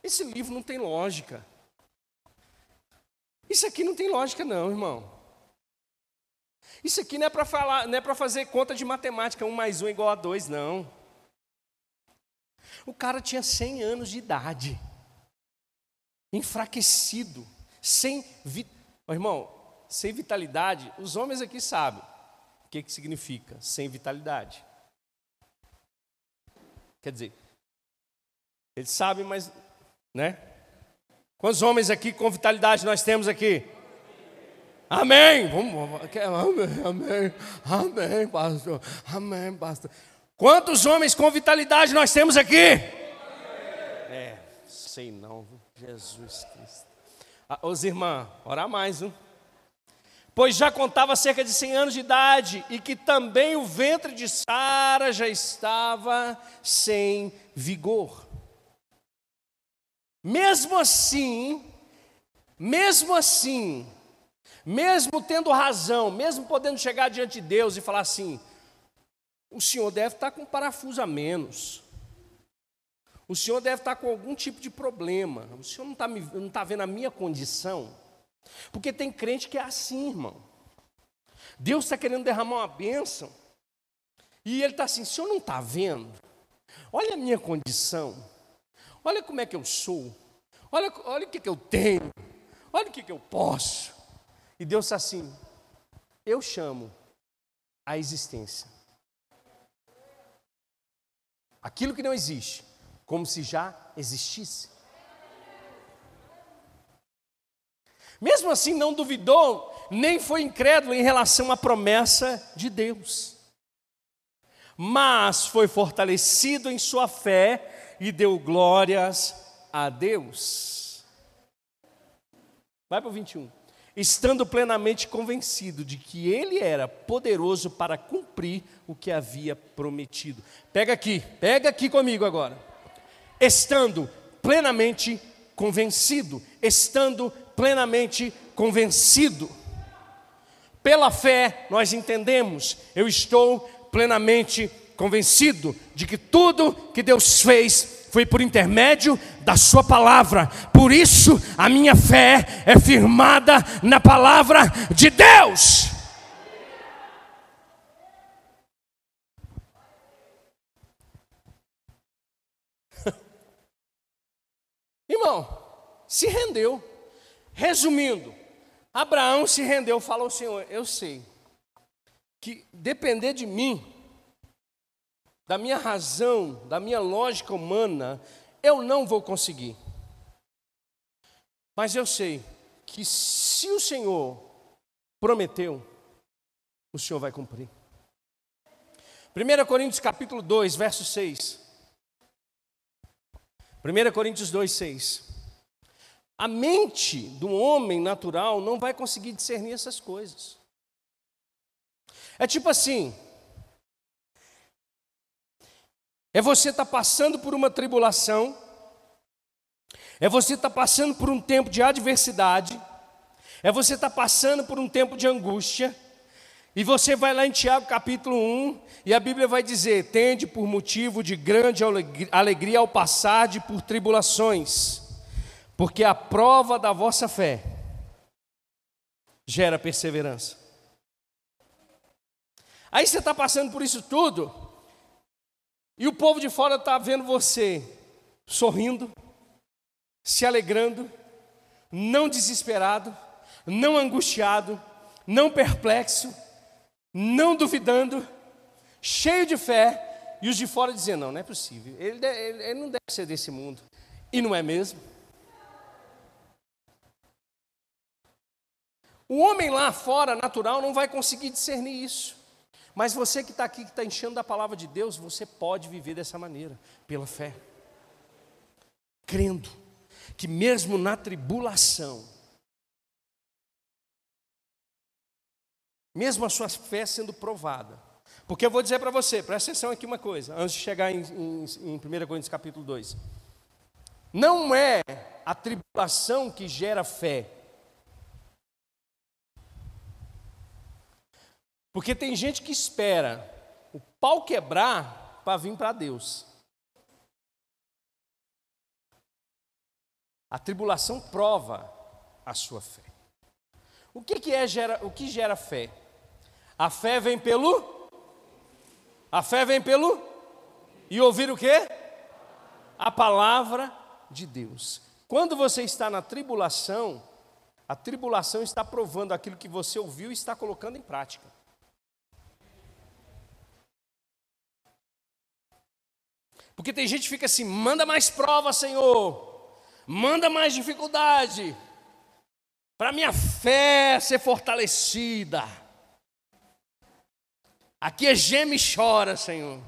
Esse livro não tem lógica. Isso aqui não tem lógica, não, irmão. Isso aqui não é para falar, não é para fazer conta de matemática, um mais um igual a dois, não. O cara tinha 100 anos de idade, enfraquecido, sem. Irmão, sem vitalidade, os homens aqui sabem o que, que significa sem vitalidade. Quer dizer, eles sabem, mas. Né? Quantos homens aqui com vitalidade nós temos aqui? Amém. Vamos, amém, amém, amém, pastor. Amém, pastor. Quantos homens com vitalidade nós temos aqui? É, sei não, Jesus Cristo. Ah, os irmãos, orar mais, viu? Pois já contava cerca de 100 anos de idade e que também o ventre de Sara já estava sem vigor. Mesmo assim, mesmo assim, mesmo tendo razão, mesmo podendo chegar diante de Deus e falar assim: o senhor deve estar com parafuso a menos. O senhor deve estar com algum tipo de problema. O senhor não está, não está vendo a minha condição? Porque tem crente que é assim, irmão. Deus está querendo derramar uma bênção. E ele está assim: o senhor não está vendo? Olha a minha condição. Olha como é que eu sou. Olha, olha o que, que eu tenho. Olha o que, que eu posso. E Deus está assim: eu chamo a existência aquilo que não existe, como se já existisse. Mesmo assim, não duvidou, nem foi incrédulo em relação à promessa de Deus, mas foi fortalecido em sua fé e deu glórias a Deus. Vai para o 21 estando plenamente convencido de que ele era poderoso para cumprir o que havia prometido. Pega aqui, pega aqui comigo agora. Estando plenamente convencido, estando plenamente convencido. Pela fé, nós entendemos, eu estou plenamente convencido de que tudo que Deus fez foi por intermédio da Sua palavra. Por isso, a minha fé é firmada na palavra de Deus. Irmão, se rendeu. Resumindo, Abraão se rendeu, falou: Senhor, eu sei que depender de mim, da minha razão, da minha lógica humana, eu não vou conseguir. Mas eu sei que se o Senhor prometeu, o Senhor vai cumprir. 1 Coríntios capítulo 2, verso 6. 1 Coríntios 2, 6. A mente do homem natural não vai conseguir discernir essas coisas. É tipo assim, é você estar tá passando por uma tribulação, é você estar tá passando por um tempo de adversidade, é você estar tá passando por um tempo de angústia, e você vai lá em Tiago capítulo 1, e a Bíblia vai dizer: tende por motivo de grande alegria ao passar de por tribulações, porque a prova da vossa fé gera perseverança. Aí você está passando por isso tudo, e o povo de fora está vendo você sorrindo, se alegrando, não desesperado, não angustiado, não perplexo, não duvidando, cheio de fé, e os de fora dizendo: não, não é possível, ele, ele, ele não deve ser desse mundo. E não é mesmo? O homem lá fora, natural, não vai conseguir discernir isso. Mas você que está aqui, que está enchendo da palavra de Deus, você pode viver dessa maneira, pela fé. Crendo que mesmo na tribulação, mesmo a sua fé sendo provada, porque eu vou dizer para você, presta atenção aqui uma coisa, antes de chegar em, em, em 1 Coríntios capítulo 2. Não é a tribulação que gera fé, Porque tem gente que espera o pau quebrar para vir para Deus. A tribulação prova a sua fé. O que, que é gera, o que gera fé? A fé vem pelo A fé vem pelo E ouvir o quê? a palavra de Deus. Quando você está na tribulação, a tribulação está provando aquilo que você ouviu e está colocando em prática. Porque tem gente que fica assim: manda mais prova, Senhor, manda mais dificuldade, para minha fé ser fortalecida. Aqui é geme e chora, Senhor.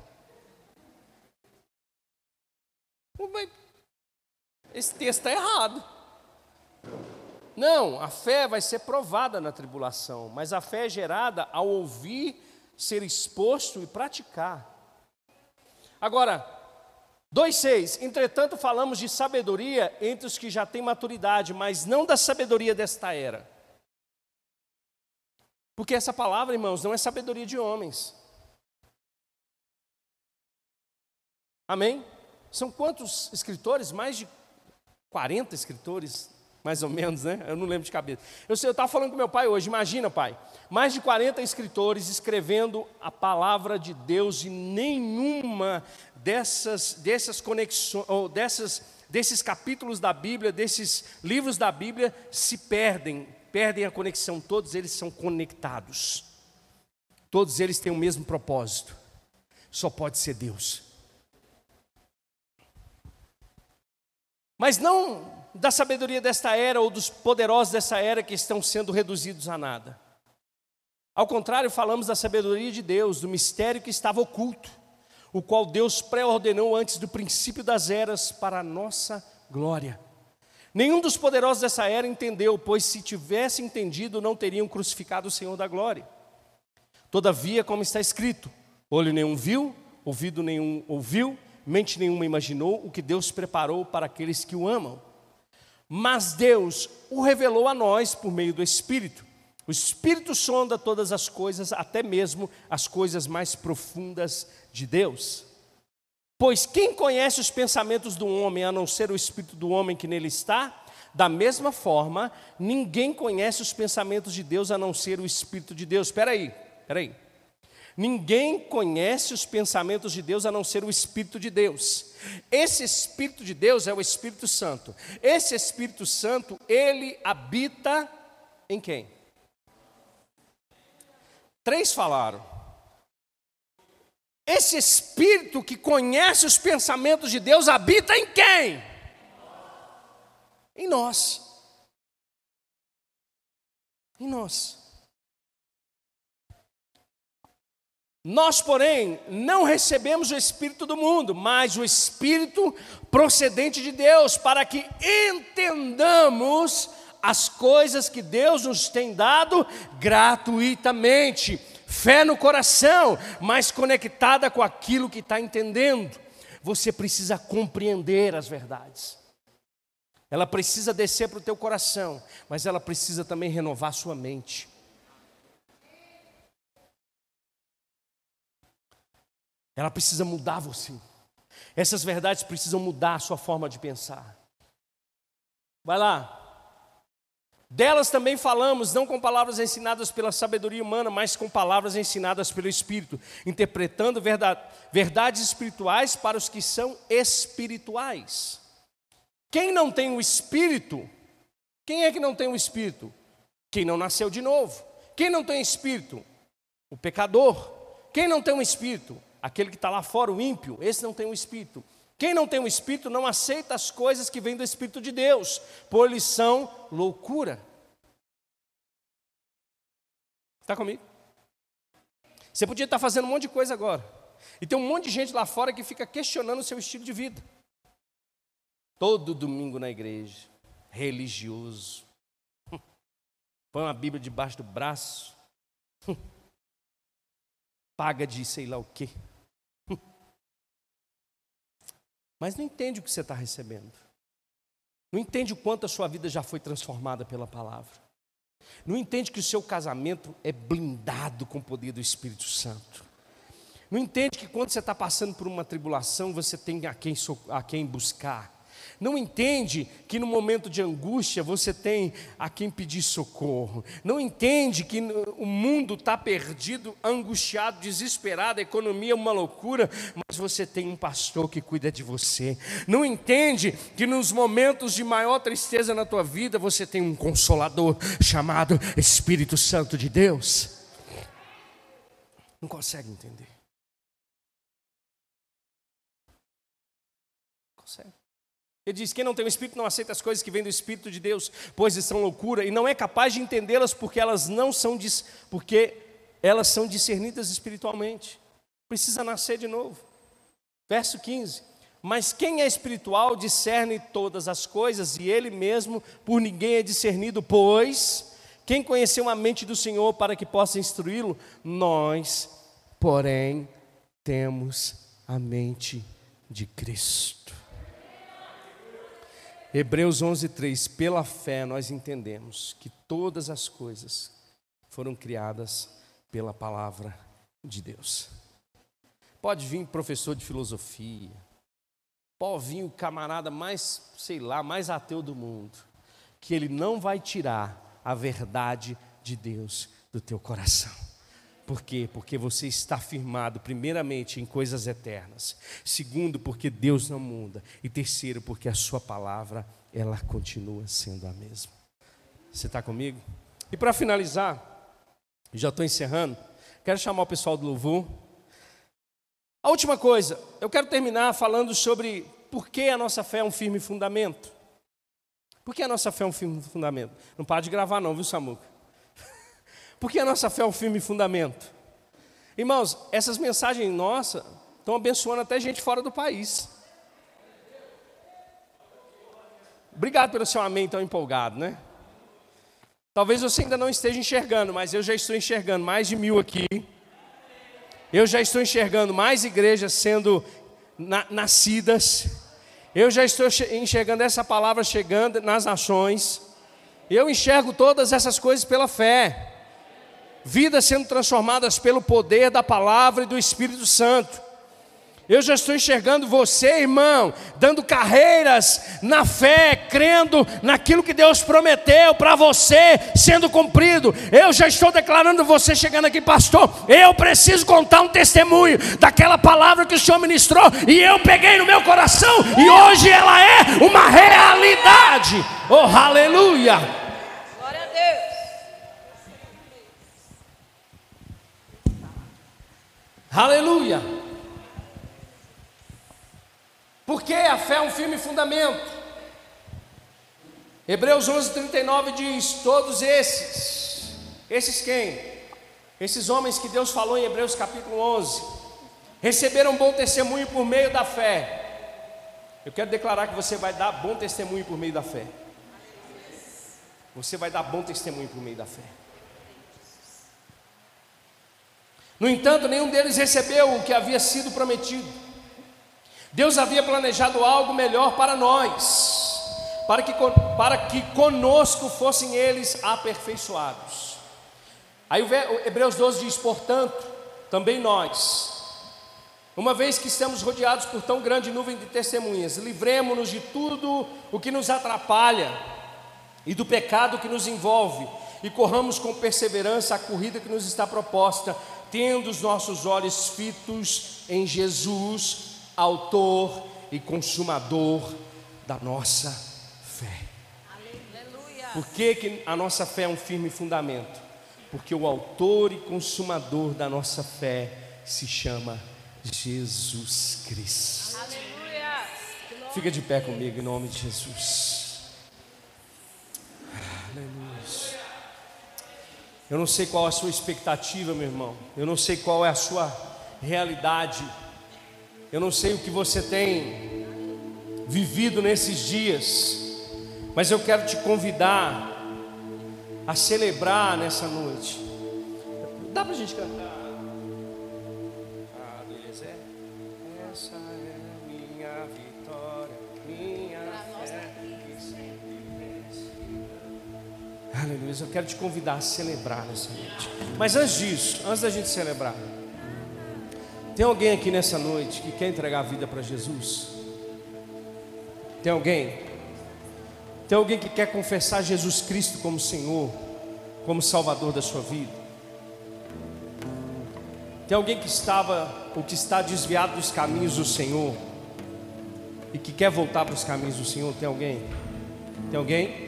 Esse texto está errado. Não, a fé vai ser provada na tribulação, mas a fé é gerada ao ouvir, ser exposto e praticar. Agora, 2,6: Entretanto, falamos de sabedoria entre os que já têm maturidade, mas não da sabedoria desta era. Porque essa palavra, irmãos, não é sabedoria de homens. Amém? São quantos escritores? Mais de 40 escritores, mais ou menos, né? Eu não lembro de cabeça. Eu estava falando com meu pai hoje, imagina, pai, mais de 40 escritores escrevendo a palavra de Deus e nenhuma dessas, dessas conexões, ou dessas, desses capítulos da Bíblia, desses livros da Bíblia se perdem, perdem a conexão, todos eles são conectados. Todos eles têm o mesmo propósito. Só pode ser Deus. Mas não da sabedoria desta era ou dos poderosos dessa era que estão sendo reduzidos a nada. Ao contrário, falamos da sabedoria de Deus, do mistério que estava oculto, o qual Deus pré-ordenou antes do princípio das eras para a nossa glória. Nenhum dos poderosos dessa era entendeu, pois se tivesse entendido, não teriam crucificado o Senhor da glória. Todavia, como está escrito: olho nenhum viu, ouvido nenhum ouviu, mente nenhuma imaginou o que Deus preparou para aqueles que o amam. Mas Deus o revelou a nós por meio do Espírito. O Espírito sonda todas as coisas, até mesmo as coisas mais profundas de Deus. Pois quem conhece os pensamentos do homem a não ser o Espírito do homem que nele está? Da mesma forma, ninguém conhece os pensamentos de Deus a não ser o Espírito de Deus. Espera aí, espera aí. Ninguém conhece os pensamentos de Deus a não ser o Espírito de Deus. Esse Espírito de Deus é o Espírito Santo. Esse Espírito Santo, ele habita em quem? Três falaram. Esse Espírito que conhece os pensamentos de Deus habita em quem? Em nós. Em nós. Nós, porém, não recebemos o Espírito do mundo, mas o Espírito procedente de Deus, para que entendamos as coisas que Deus nos tem dado gratuitamente. Fé no coração, mas conectada com aquilo que está entendendo. Você precisa compreender as verdades. Ela precisa descer para o teu coração, mas ela precisa também renovar sua mente. Ela precisa mudar você. Essas verdades precisam mudar a sua forma de pensar. Vai lá. Delas também falamos, não com palavras ensinadas pela sabedoria humana, mas com palavras ensinadas pelo Espírito, interpretando verdades espirituais para os que são espirituais. Quem não tem o Espírito, quem é que não tem o Espírito? Quem não nasceu de novo. Quem não tem Espírito? O pecador. Quem não tem o Espírito? Aquele que está lá fora, o ímpio, esse não tem o Espírito. Quem não tem o Espírito não aceita as coisas que vêm do Espírito de Deus, por eles são loucura. Está comigo? Você podia estar fazendo um monte de coisa agora. E tem um monte de gente lá fora que fica questionando o seu estilo de vida. Todo domingo na igreja, religioso. Põe uma Bíblia debaixo do braço. Paga de sei lá o quê. Mas não entende o que você está recebendo. Não entende o quanto a sua vida já foi transformada pela palavra. Não entende que o seu casamento é blindado com o poder do Espírito Santo. Não entende que quando você está passando por uma tribulação, você tem a quem, a quem buscar. Não entende que no momento de angústia você tem a quem pedir socorro. Não entende que o mundo está perdido, angustiado, desesperado, a economia é uma loucura, mas você tem um pastor que cuida de você. Não entende que nos momentos de maior tristeza na tua vida você tem um consolador chamado Espírito Santo de Deus. Não consegue entender. Ele diz: quem não tem o Espírito não aceita as coisas que vêm do Espírito de Deus, pois são loucura, e não é capaz de entendê-las porque elas não são porque elas são discernidas espiritualmente. Precisa nascer de novo. Verso 15. Mas quem é espiritual discerne todas as coisas, e ele mesmo por ninguém é discernido, pois quem conheceu a mente do Senhor para que possa instruí-lo? Nós, porém, temos a mente de Cristo. Hebreus 11:3 Pela fé nós entendemos que todas as coisas foram criadas pela palavra de Deus. Pode vir professor de filosofia, pode vir o camarada mais, sei lá, mais ateu do mundo, que ele não vai tirar a verdade de Deus do teu coração. Por quê? Porque você está firmado, primeiramente, em coisas eternas. Segundo, porque Deus não muda. E terceiro, porque a Sua palavra, ela continua sendo a mesma. Você está comigo? E para finalizar, já estou encerrando, quero chamar o pessoal do louvor. A última coisa, eu quero terminar falando sobre por que a nossa fé é um firme fundamento. Por que a nossa fé é um firme fundamento? Não para de gravar, não, viu, Samuca? Porque a nossa fé é um firme fundamento. Irmãos, essas mensagens nossas estão abençoando até gente fora do país. Obrigado pelo seu amém tão empolgado, né? Talvez você ainda não esteja enxergando, mas eu já estou enxergando mais de mil aqui. Eu já estou enxergando mais igrejas sendo na, nascidas. Eu já estou enxergando essa palavra chegando nas nações. Eu enxergo todas essas coisas pela fé vidas sendo transformadas pelo poder da palavra e do Espírito Santo. Eu já estou enxergando você, irmão, dando carreiras na fé, crendo naquilo que Deus prometeu para você sendo cumprido. Eu já estou declarando você chegando aqui, pastor. Eu preciso contar um testemunho daquela palavra que o Senhor ministrou e eu peguei no meu coração e hoje ela é uma realidade. Oh, aleluia! Aleluia! Porque a fé é um firme fundamento. Hebreus 11:39 diz: Todos esses, esses quem? Esses homens que Deus falou em Hebreus capítulo 11, receberam bom testemunho por meio da fé. Eu quero declarar que você vai dar bom testemunho por meio da fé. Você vai dar bom testemunho por meio da fé. No entanto, nenhum deles recebeu o que havia sido prometido. Deus havia planejado algo melhor para nós, para que, para que conosco fossem eles aperfeiçoados. Aí o Hebreus 12 diz: portanto, também nós, uma vez que estamos rodeados por tão grande nuvem de testemunhas, livremos-nos de tudo o que nos atrapalha e do pecado que nos envolve, e corramos com perseverança a corrida que nos está proposta, tendo os nossos olhos fitos em Jesus, Autor e Consumador da nossa fé. Aleluia. Por que, que a nossa fé é um firme fundamento? Porque o Autor e Consumador da nossa fé se chama Jesus Cristo. Aleluia. Fica de pé comigo em nome de Jesus. Aleluia. Eu não sei qual é a sua expectativa, meu irmão. Eu não sei qual é a sua realidade. Eu não sei o que você tem vivido nesses dias. Mas eu quero te convidar a celebrar nessa noite. Dá para a gente cantar? Aleluia. Eu quero te convidar a celebrar nessa noite. Mas antes disso, antes da gente celebrar, tem alguém aqui nessa noite que quer entregar a vida para Jesus? Tem alguém? Tem alguém que quer confessar Jesus Cristo como Senhor, como Salvador da sua vida? Tem alguém que estava ou que está desviado dos caminhos do Senhor e que quer voltar para os caminhos do Senhor? Tem alguém? Tem alguém?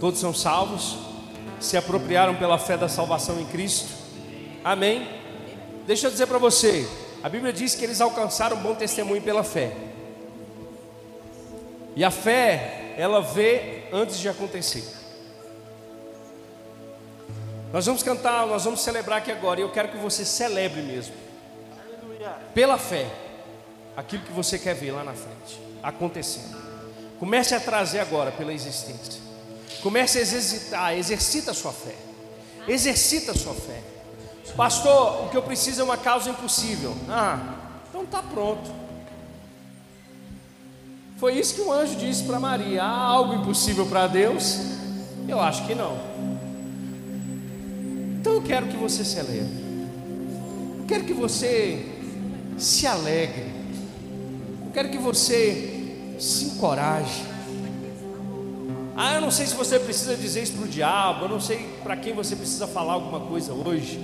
Todos são salvos? Se apropriaram pela fé da salvação em Cristo? Amém? Deixa eu dizer para você, a Bíblia diz que eles alcançaram bom testemunho pela fé. E a fé, ela vê antes de acontecer. Nós vamos cantar, nós vamos celebrar aqui agora, e eu quero que você celebre mesmo. Pela fé, aquilo que você quer ver lá na frente acontecendo. Comece a trazer agora pela existência. Comece a exercitar, exercita a sua fé. Exercita a sua fé. Pastor, o que eu preciso é uma causa impossível. Ah, então tá pronto. Foi isso que o anjo disse para Maria: há algo impossível para Deus? Eu acho que não. Então eu quero que você celebre. Eu quero que você se alegre. Eu quero que você se encoraje. Ah, eu não sei se você precisa dizer isso para o diabo, eu não sei para quem você precisa falar alguma coisa hoje.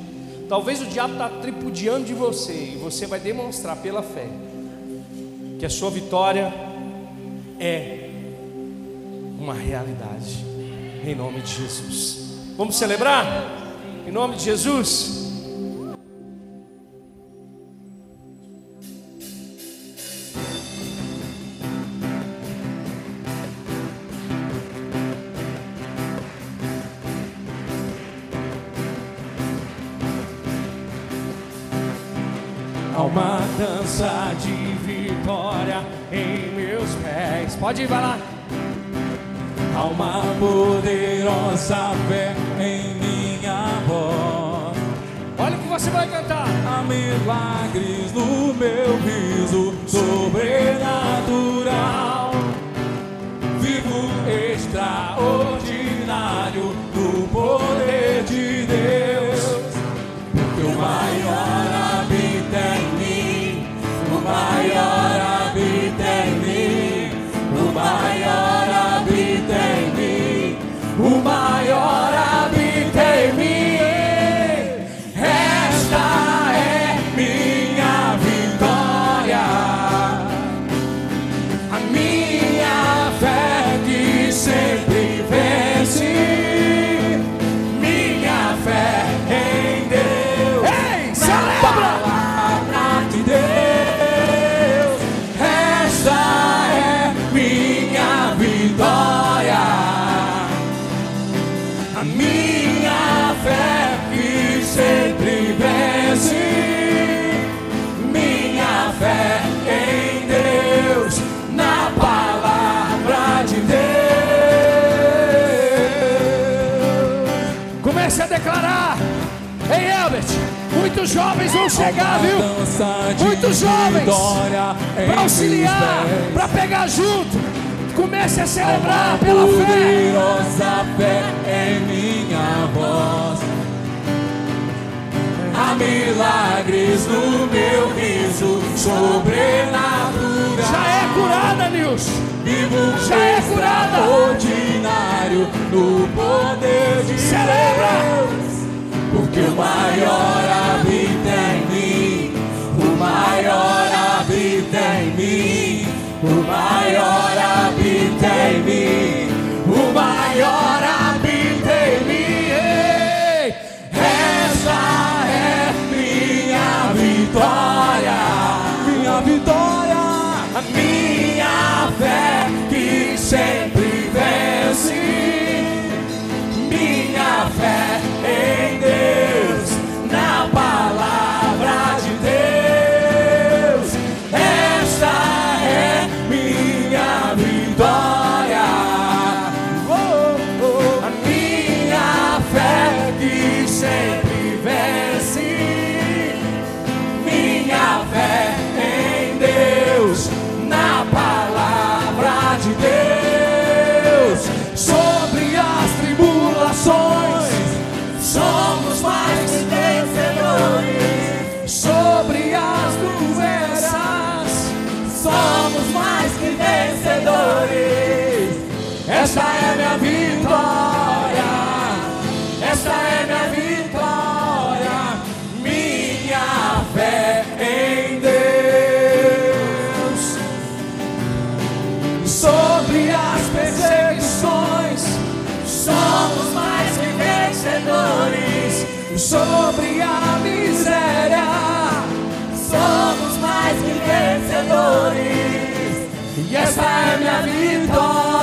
Talvez o diabo está tripudiando de você e você vai demonstrar pela fé que a sua vitória é uma realidade. Em nome de Jesus. Vamos celebrar? Em nome de Jesus.
Pode ir, vai lá. Há uma poderosa fé em minha voz.
Olha o que você vai cantar.
Há milagres no meu riso sobrenatural. Vivo extraordinário do poder
muitos jovens vão chegar, viu? Muitos jovens para auxiliar, para pegar junto. Comece a celebrar pela fé.
fé em minha voz. Há milagres no meu riso sobrenatural.
Já é curada, Nilson.
Vivo
já é curada.
extraordinário no poder de
Celebra.
Deus. Porque o maior maior habita em mim, o maior habita em mim, o maior habita em mim. Essa é minha vitória, minha vitória, a minha fé que sempre vence. Minha fé em Deus, sobre a miséria.
Somos mais que vencedores,
e esta é minha vitória.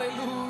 Hallelujah.